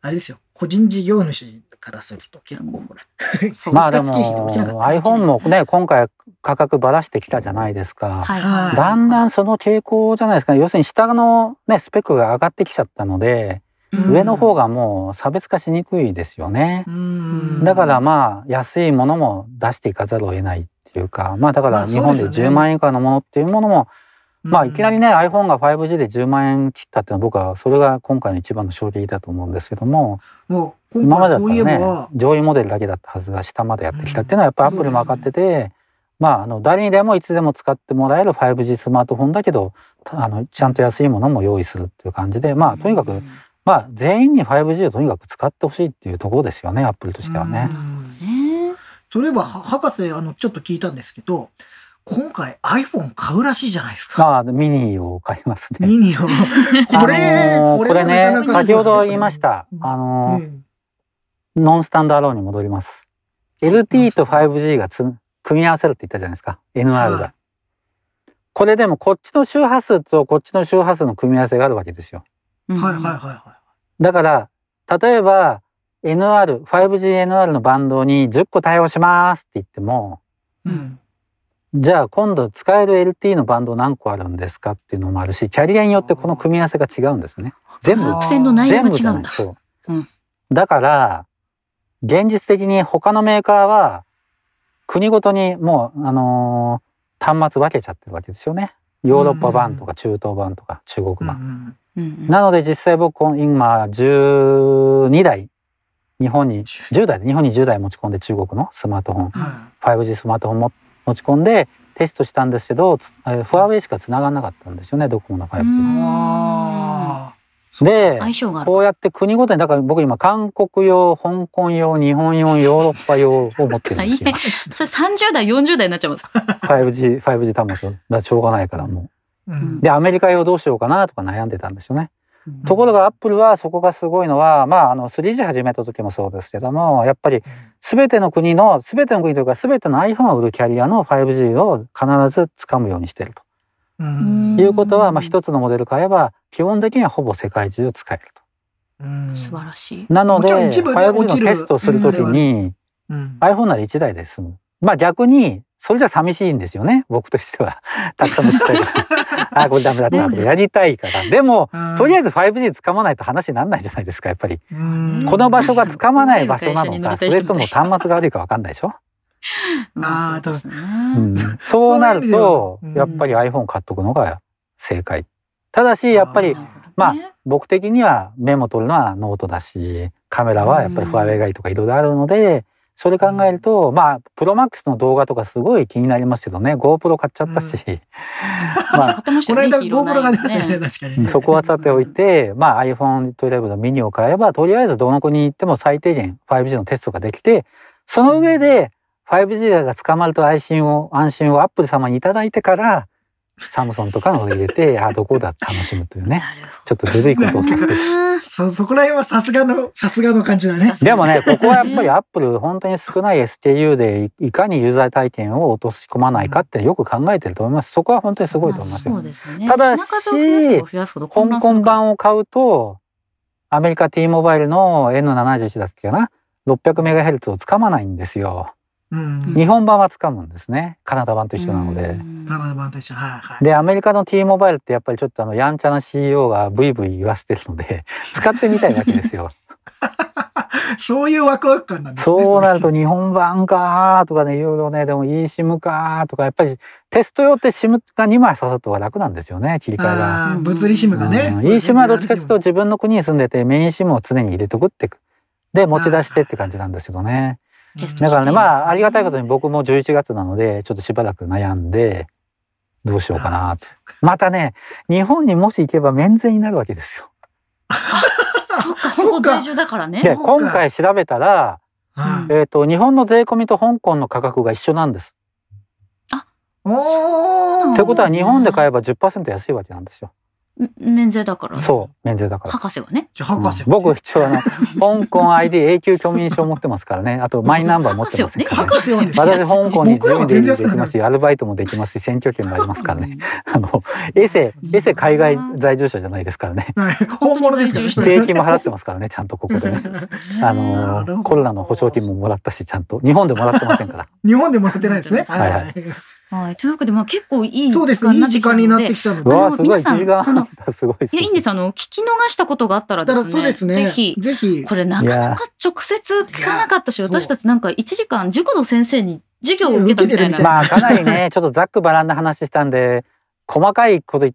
あれですよ。個人事業主からすると結構 まあでも iPhone もね、今回価格ばらしてきたじゃないですか。はいだんだんその傾向じゃないですか。要するに下のね、スペックが上がってきちゃったので、うん上の方がもう差別化しにくいですよね。うんだからまあ安いものも出していかざるを得ないっていうか、まあだかまあら日本でそうですよね10万円以下のものっていうものも、まあいきなりね iPhone が 5G で10万円切ったっていうのは僕はそれが今回の一番の衝撃だと思うんですけども、もう今までだったらねば、上位モデルだけだったはずが下までやってきたっていうのはやっぱアップルも分かってて、まああの誰にでもいつでも使ってもらえる 5G スマートフォンだけどたあのちゃんと安いものも用意するっていう感じでまあとにかくまあ全員に 5G をとにかく使ってほしいっていうところですよねアップルとしてはね。そういえば、は博士、あの、ちょっと聞いたんですけど、今回 iPhone 買うらしいじゃないですか。まあミニを買いますね。ミニを。これ、あのーこれはね先ほど言いましたうんあのノンスタンドアローンに戻ります。LT と 5G がつ組み合わせるって言ったじゃないですか NR が。はいこれでもこっちの周波数とこっちの周波数の組み合わせがあるわけですよ。うんはいはいはいはだから例えば NR、5GNR のバンドに10個対応しますって言っても、い。うん。じゃあ今度使える LT のバンド何個あるんですかっていうのもあるし、キャリアによってこの組み合わせが違うんですね。全部全部じが違うんだ。ゃないそう、うん。だから現実的に他のメーカーは国ごとにもうあのー端末分けちゃってるわけですよね。ヨーロッパ版とか中東版とか中国うん版、うん。うんなので実際僕今12台日本に10台で日本に10台持ち込んで中国のスマートフォンは 5G スマートフォンも持ち込んでテストしたんですけどつえーフォアウェイしか繋がらなかったんですよねドコモの 5G、うん。い。あで相性があるこうやって国ごとにだから僕今韓国用香港用日本用ヨーロッパ用を持ってるんですよ。それ30代40代になっちゃいます。5G 5G 端末だしょうがないからもーう。うん。うでアメリカ用どうしようかなとか悩んでたんですよねところがアップルはそこがすごいのは、まあ、あの 3G 始めた時もそうですけどもやっぱり全ての国の全ての国というか全ての iPhone を売るキャリアの 5G を必ず掴むようにしていると。いうことは、まあ、一つのモデル買えば基本的にはほぼ世界中使えると。うん。素晴らしい。なのでもちろん一部ね 5G の落ちる。テストをするときにうん、iPhone なら1台で済む。まあ逆にそれじゃ寂しいんですよね僕としては。たくさんの機会があこれダメだったなとかやりたいから。でもとりあえず 5G 掴まないと話にならないじゃないですかやっぱり。うんこの場所が掴まない場所なのか、それとも端末が悪いか分かんないでしょ？まあーそうですねうん、そうなるとやっぱり iPhone 買っとくのが正解。ただしやっぱりまあ僕的にはメモ取るのはノートだしカメラはやっぱりファーウェイがいいとかいろいろあるのでそれ考えるとまあプロマックスの動画とかすごい気になりますけどね。GoPro 買っちゃったし、まあ買ってましたこの間 GoPro が出ましたね確かに。ねそこはさておいて、まあ、iPhone12 のミニを買えばとりあえずどの国に行っても最低限 5G のテストができてその上で 5G が捕まると安心を安心をアップル様にいただいてからサムソンとかのを入れて あどこだって楽しむというねちょっとずるいことをさせてほそそこら辺はさすがのさすがの感じだね でもね、ここはやっぱりアップル本当に少ない SKU でいいかにユーザー体験を落とし込まないかってよく考えてると思います。そこは本当にすごいと思いますよ。そうですよね。ただし香港版を買うと、アメリカ T モバイルの N71 だっけかな 600MHz をつかまないんですよ。日本版はつかむんですね。カナダ版と一緒なので。うんカナダ版と一緒はいはいで、アメリカの T モバイルってやっぱりちょっとあの、やんちゃな CEO がブイブイ言わせてるので、使ってみたいわけですよ。そういうワクワク感なんですねそうなると日本版かーとかね、いろいろね、でも eSIM かーとか、やっぱりテスト用って SIM が2枚刺さった方が楽なんですよね、切り替えが。物理シムがねうん eSIM はどっちかというと自分の国に住んでてメイン SIM を常に入れとくって、で、持ち出してって感じなんですけどね。テストだからね、まあ、ありがたいことに僕も11月なので、ちょっとしばらく悩んで、どうしようかなと。またね、日本にもし行けば免税になるわけですよ。そっか、香港在住だからね。今回調べたら、うんえっ、と、日本の税込みと香港の価格が一緒なんです。おーということは日本で買えば10%安いわけなんですよ。ん免税だから。そう、免税だから。博士はね。じゃあ博士うん僕一応あの香港 ID 永久居民証持ってますからね。あとマイナンバー持ってますから、ね。博士はね私香港に僕らは住んできますし、アルバイトもできますし、選挙権もありますからね。うん。あのエセエセ海外在住者じゃないですからね。はい本物です税金も払ってますからね、ちゃんとここでね。あのコロナの保証金ももらったし、ちゃんと日本でもらってませんから。日本でもらってないですねはいはいはい。というわけで、まあ結構いいそうですねいい時間になってきたのでうわーすごい皆さん1時間そのいや、いいんですよ。あの、聞き逃したことがあったらですね。そうですねぜひ。ぜひこれなかなか直接聞かなかったし、私たちなんか1時間塾の先生に授業を受けたみたいな。いなまあかなりね、ちょっとざっくばらんな話したんで、細かいこと違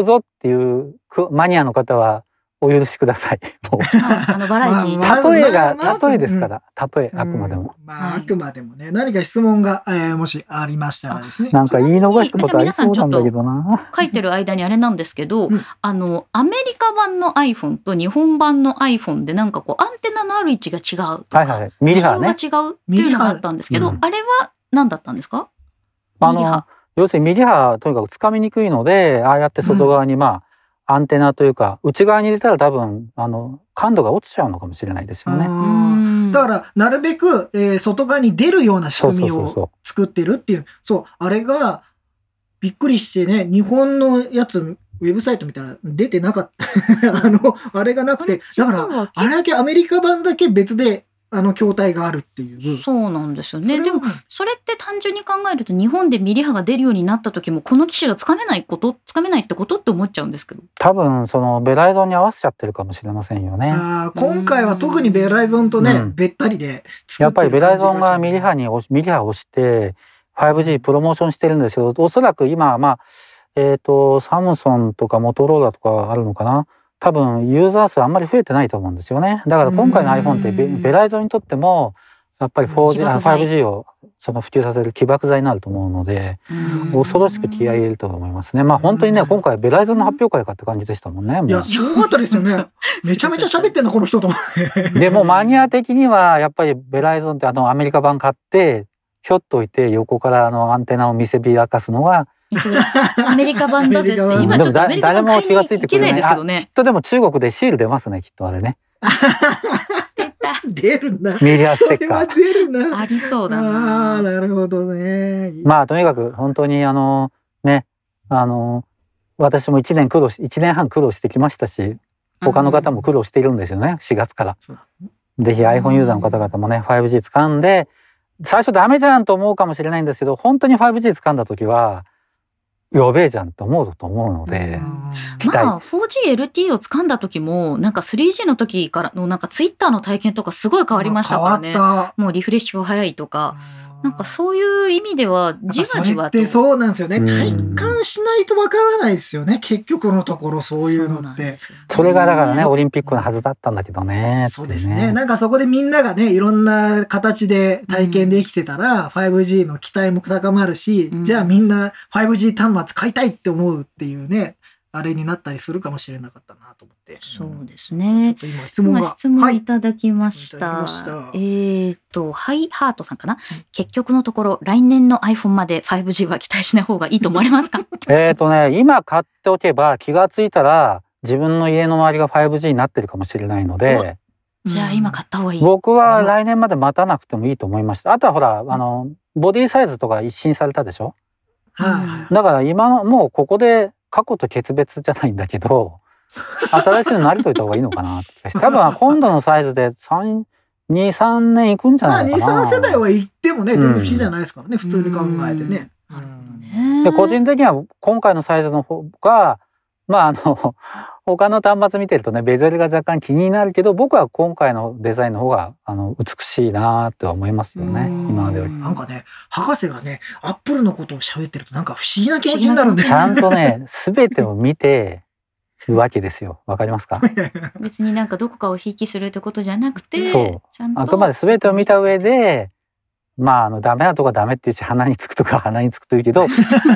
うぞっていうくマニアの方はお許しください。もうはいあのバラエティーで。まあ例えが、まあまあ例えですから、例え、あくまでも。うんまあ、はいあくまでもね、何か質問が、えーもしありましたらですね。なんか言い逃したことありそうなんだけどな。書いてる間にあれなんですけど、うんあの、アメリカ版の iPhone と日本版の iPhone でなんかこう、アンテナのある位置が違うとか、はいはい。ミリ波ね。が違うっていうのがあったんですけど、ミリあれは何だったんですか？あのミリ波、要するにミリ波とにかくつかみにくいので、ああやって外側にまあ、アンテナというか、内側に入れたら多分、あの、感度が落ちちゃうのかもしれないですよね。だから、なるべく、えー外側に出るような仕組みをそうそうそうそう作ってるっていう。そう、あれが、びっくりしてね、日本のやつ、ウェブサイト見たら出てなかった。あの、あれがなくて、だから、あれだけアメリカ版だけ別で、あの、筐体があるっていう。そうなんですよね。それはでも、それって単純に考えると、日本でミリ波が出るようになった時も、この機種がつかめないこと、つかめないってことって思っちゃうんですけど。多分、その、ベライゾンに合わせちゃってるかもしれませんよね。あー今回は特にベライゾンとね、うんべったりでやっぱりベライゾンがミリ波に。ミリ波を押して、5G プロモーションしてるんですけど、おそらく今、まあ、えっ、と、サムソンとかモトローラとかあるのかな？多分、ユーザー数あんまり増えてないと思うんですよね。だから今回の iPhone ってベうんベライゾンにとっても、やっぱり 4G、あ起爆剤 5G をその普及させる起爆剤になると思うので、恐ろしく気合い入れると思いますね。まあ本当にね、うん今回ベライゾンの発表会かって感じでしたもんね。いや、すごかったですよね。めちゃめちゃ喋ってんな、この人と。でもマニア的にはやっぱりベライゾンってあのアメリカ版買ってひょっといて横からあのアンテナを見せびらかすのがアメリカ版だぜって今ちょっとアメリカ版買いに行けないですけどあきねっ。とでも中国でシール出ますねきっとあれね出るな。メディアステッカー出るな。ありそうだああ、な。なるほどね。まあとにかく本当にあのねあの私も1年苦労し1年半苦労してきましたし他の方も苦労しているんですよね4月から。ぜひ iPhone ユーザーの方々もね 5G 掴んで最初ダメじゃんと思うかもしれないんですけど本当に 5G 掴んだ時はやべえじゃんと思うと思うのでまあ 4GLTE を掴んだ時もなんか 3G の時からのなんかツイッターの体験とかすごい変わりましたからね。もうリフレッシュが早いとか、なんかそういう意味ではじわじわと。それってそうなんですよね。うん体感しないとわからないですよね。結局のところそういうのってそれがだからねオリンピックのはずだったんだけどねそうですね。なんかそこでみんながね、いろんな形で体験できてたら、5G の期待も高まるし、うんじゃあみんな 5G 端末買いたいって思うっていうね、あれになったりするかもしれなかったなと思って。そうですちょっね。と今質問が。今質問はいい。ただきました。いただきましたえーっと、ハイハートさんかな、結局のところ、来年の iPhone まで 5G は期待しない方がいいと思われますか？えっ、とね今買っておけば気がついたら自分の家の周りが 5G になってるかもしれないのでじゃあ今買った方がいい。僕は来年まで待たなくてもいいと思いましたあとはほらあのボディサイズとか一新されたでしょ？はいはい。だから今のもうここで過去と決別じゃないんだけど 新しいの慣れといた方がいいのかな多分今度のサイズで23年いくんじゃまあ、2、ないのかな。3世代は行ってもね、全然うん不思議じゃないですからね、普通に考えてね。で個人的には今回のサイズの方がまああの他の端末見てるとねベゼルが若干気になるけど僕は今回のデザインの方があの美しいなとは思いますよね。うん。今までより。なんかね、博士がね、アップルのことを喋ってるとなんか不思議な気持ちになるんだよちゃんとね 全てを見てるわけですよ。わかりますか？別になんかどこかをひいきするってことじゃなくて、そう。ちゃんと。あくまで全てを見た上でまああのダメなとこはダメって言うし鼻につくとか鼻につくと言うけど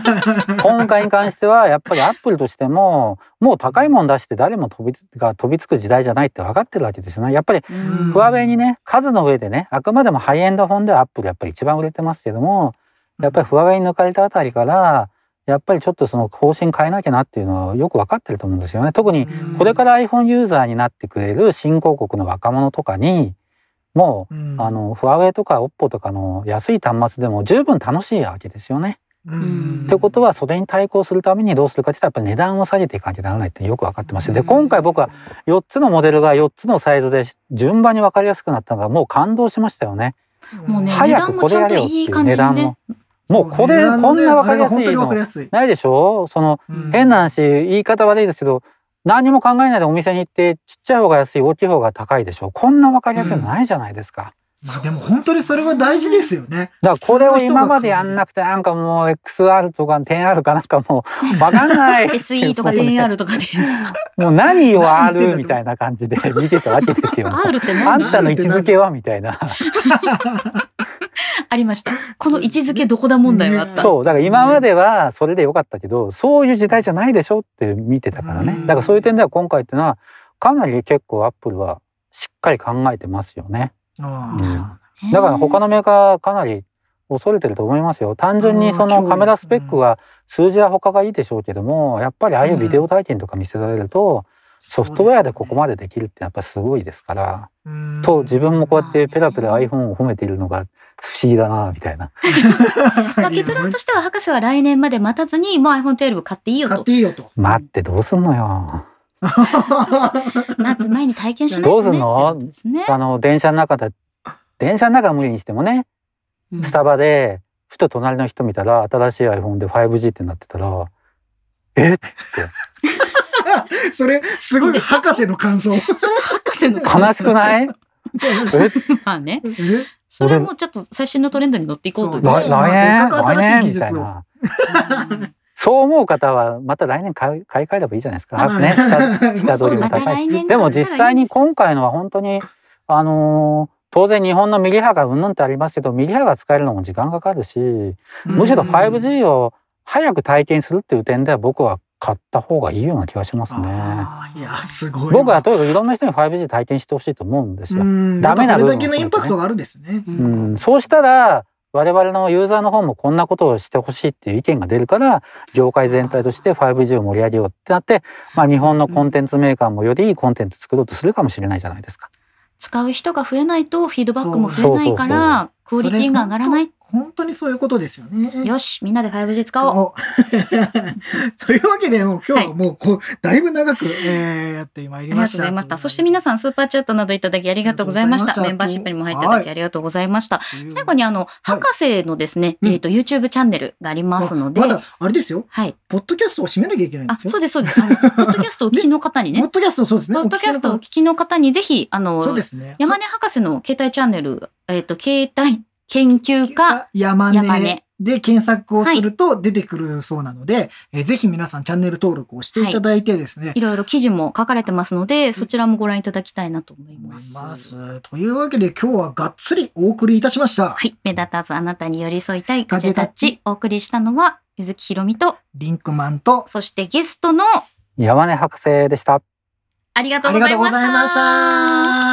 今回に関してはやっぱりアップルとしてももう高いもん出して誰も飛びつが飛びつく時代じゃないって分かってるわけですよね。やっぱりうんフワウェイにね数の上でねあくまでもハイエンドフォンではアップルやっぱり一番売れてますけどもやっぱりフワウェイに抜かれたあたりからやっぱりちょっとその方針変えなきゃなっていうのはよく分かってると思うんですよね。特にこれから iPhone ユーザーになってくれる新興国の若者とかにもううん。あのフワウェイとかオッポとかの安い端末でも十分楽しいわけですよね。うん。ってことはそれに対抗するためにどうするかって言ったらやっぱり値段を下げていかなきゃならないってよく分かってましてで今回僕は4つのモデルが4つのサイズで順番に分かりやすくなったのがもう感動しましたよね。もうね早くこれやれよっていう値段も。もうこれこんな分かりやすいの。あれが本当に分かりやすい。ないでしょ？そのうん。変な話言い方悪いですけど何も考えないでお店に行ってちっちゃい方が安い大きい方が高いでしょこんな分かりやすいのないじゃないですか。まあでも本当にそれは大事ですよね。だからこれを今までやんなくてなんかもう XR とか 10R かなんかもう わかんない SE とか 10R とかで。もう何を R みたいな感じで見てたわけですよ。R ってあ何んたの位置づけはみたいな。ありました。この位置づけどこだ問題があった？そうだから今まではそれでよかったけどそういう時代じゃないでしょって見てたからねうんだからそういう点では今回っていうのはかなり結構アップルはしっかり考えてますよね。あうんだから他のメーカーかなり恐れてると思いますよ。単純にそうんのカメラスペックは数字は他がいいでしょうけどもやっぱりああいうビデオ体験とか見せられるとソフトウェアでここまでできるってやっぱりすごいですから。うんと自分もこうやってペラペラ iPhone を褒めているのが不思議だなみたいな。まあ、結論としては博士は来年まで待たずにもう iPhone12 買っていいよ買っと。ていいよと。待ってどうすんのよ。待つ前に体験しないとね。どうすんの？ね。あの電車の中で電車の中は無理にしてもねうんスタバでふと隣の人見たら新しい iPhone で 5G ってなってたらえ？って それ、すごい博士の感想。それ博士の悲しくない？え？まあね。え？それもちょっと最新のトレンドに乗っていこうという。そう来まあ来年来年み技術を。たいなうんそう思う方はまた来年買い買い替えればいいじゃないですか。まあね、下下取りも高い。し。でも実際に今回のは本当にあのー当然日本のミリ波がうんぬんってありますけどミリ波が使えるのも時間かかるしむしろ 5G を早く体験するっていう点では僕は買った方がいいような気がしますね。いや、すごいわ。僕はとにかくいろんな人に 5G 体験してほしいと思うんですよ。うんダメな部分だけのインパクトがあるんですね。ううんん、そうしたら我々のユーザーの方もこんなことをしてほしいっていう意見が出るから業界全体として 5G を盛り上げようってなって、まあ、日本のコンテンツメーカーもよりいいコンテンツ作ろうとするかもしれないじゃないですか。使う人が増えないとフィードバックも増えないから、クオリティが上がらない。本当にそういうことですよね。よし、みんなで 5G 使おう。お というわけで、もう今日はもうこう、だいぶ長く、えーやってまいありがとうりました。ございました。そして皆さん、スーパーチャットなどいただきありがとうございました。メンバーシップにも入っていただきありがとうございました。という最後にあの、博士のですね、うんえっ、と、YouTube チャンネルがありますので、まだ、あれですよ。はい。ポッドキャストを締めなきゃいけないんであ、すよ。そうです、そうです。あの、ポッドキャストをお聞きの方にねポッ、ドキャストそうですね。ポッドキャストをおお聞きの方にぜひ、あの、そうですね。山根博士の携帯チャンネル、えっ、と、携帯研究家、山根山根で検索をすると出てくるそうなので、えーぜひ皆さんチャンネル登録をしていただいてですね、いろいろ記事も書かれてますので、そちらもご覧いただきたいなと思い思います。ます。というわけで今日はがっつりお送りいたしました。はい。目立たずあなたに寄り添いたいガジェタッチ。お送りしたのは、ゆずきひろみと、リンクマンとそしてゲストの、山根博士でした。ありがとあうございました。りがとうございました。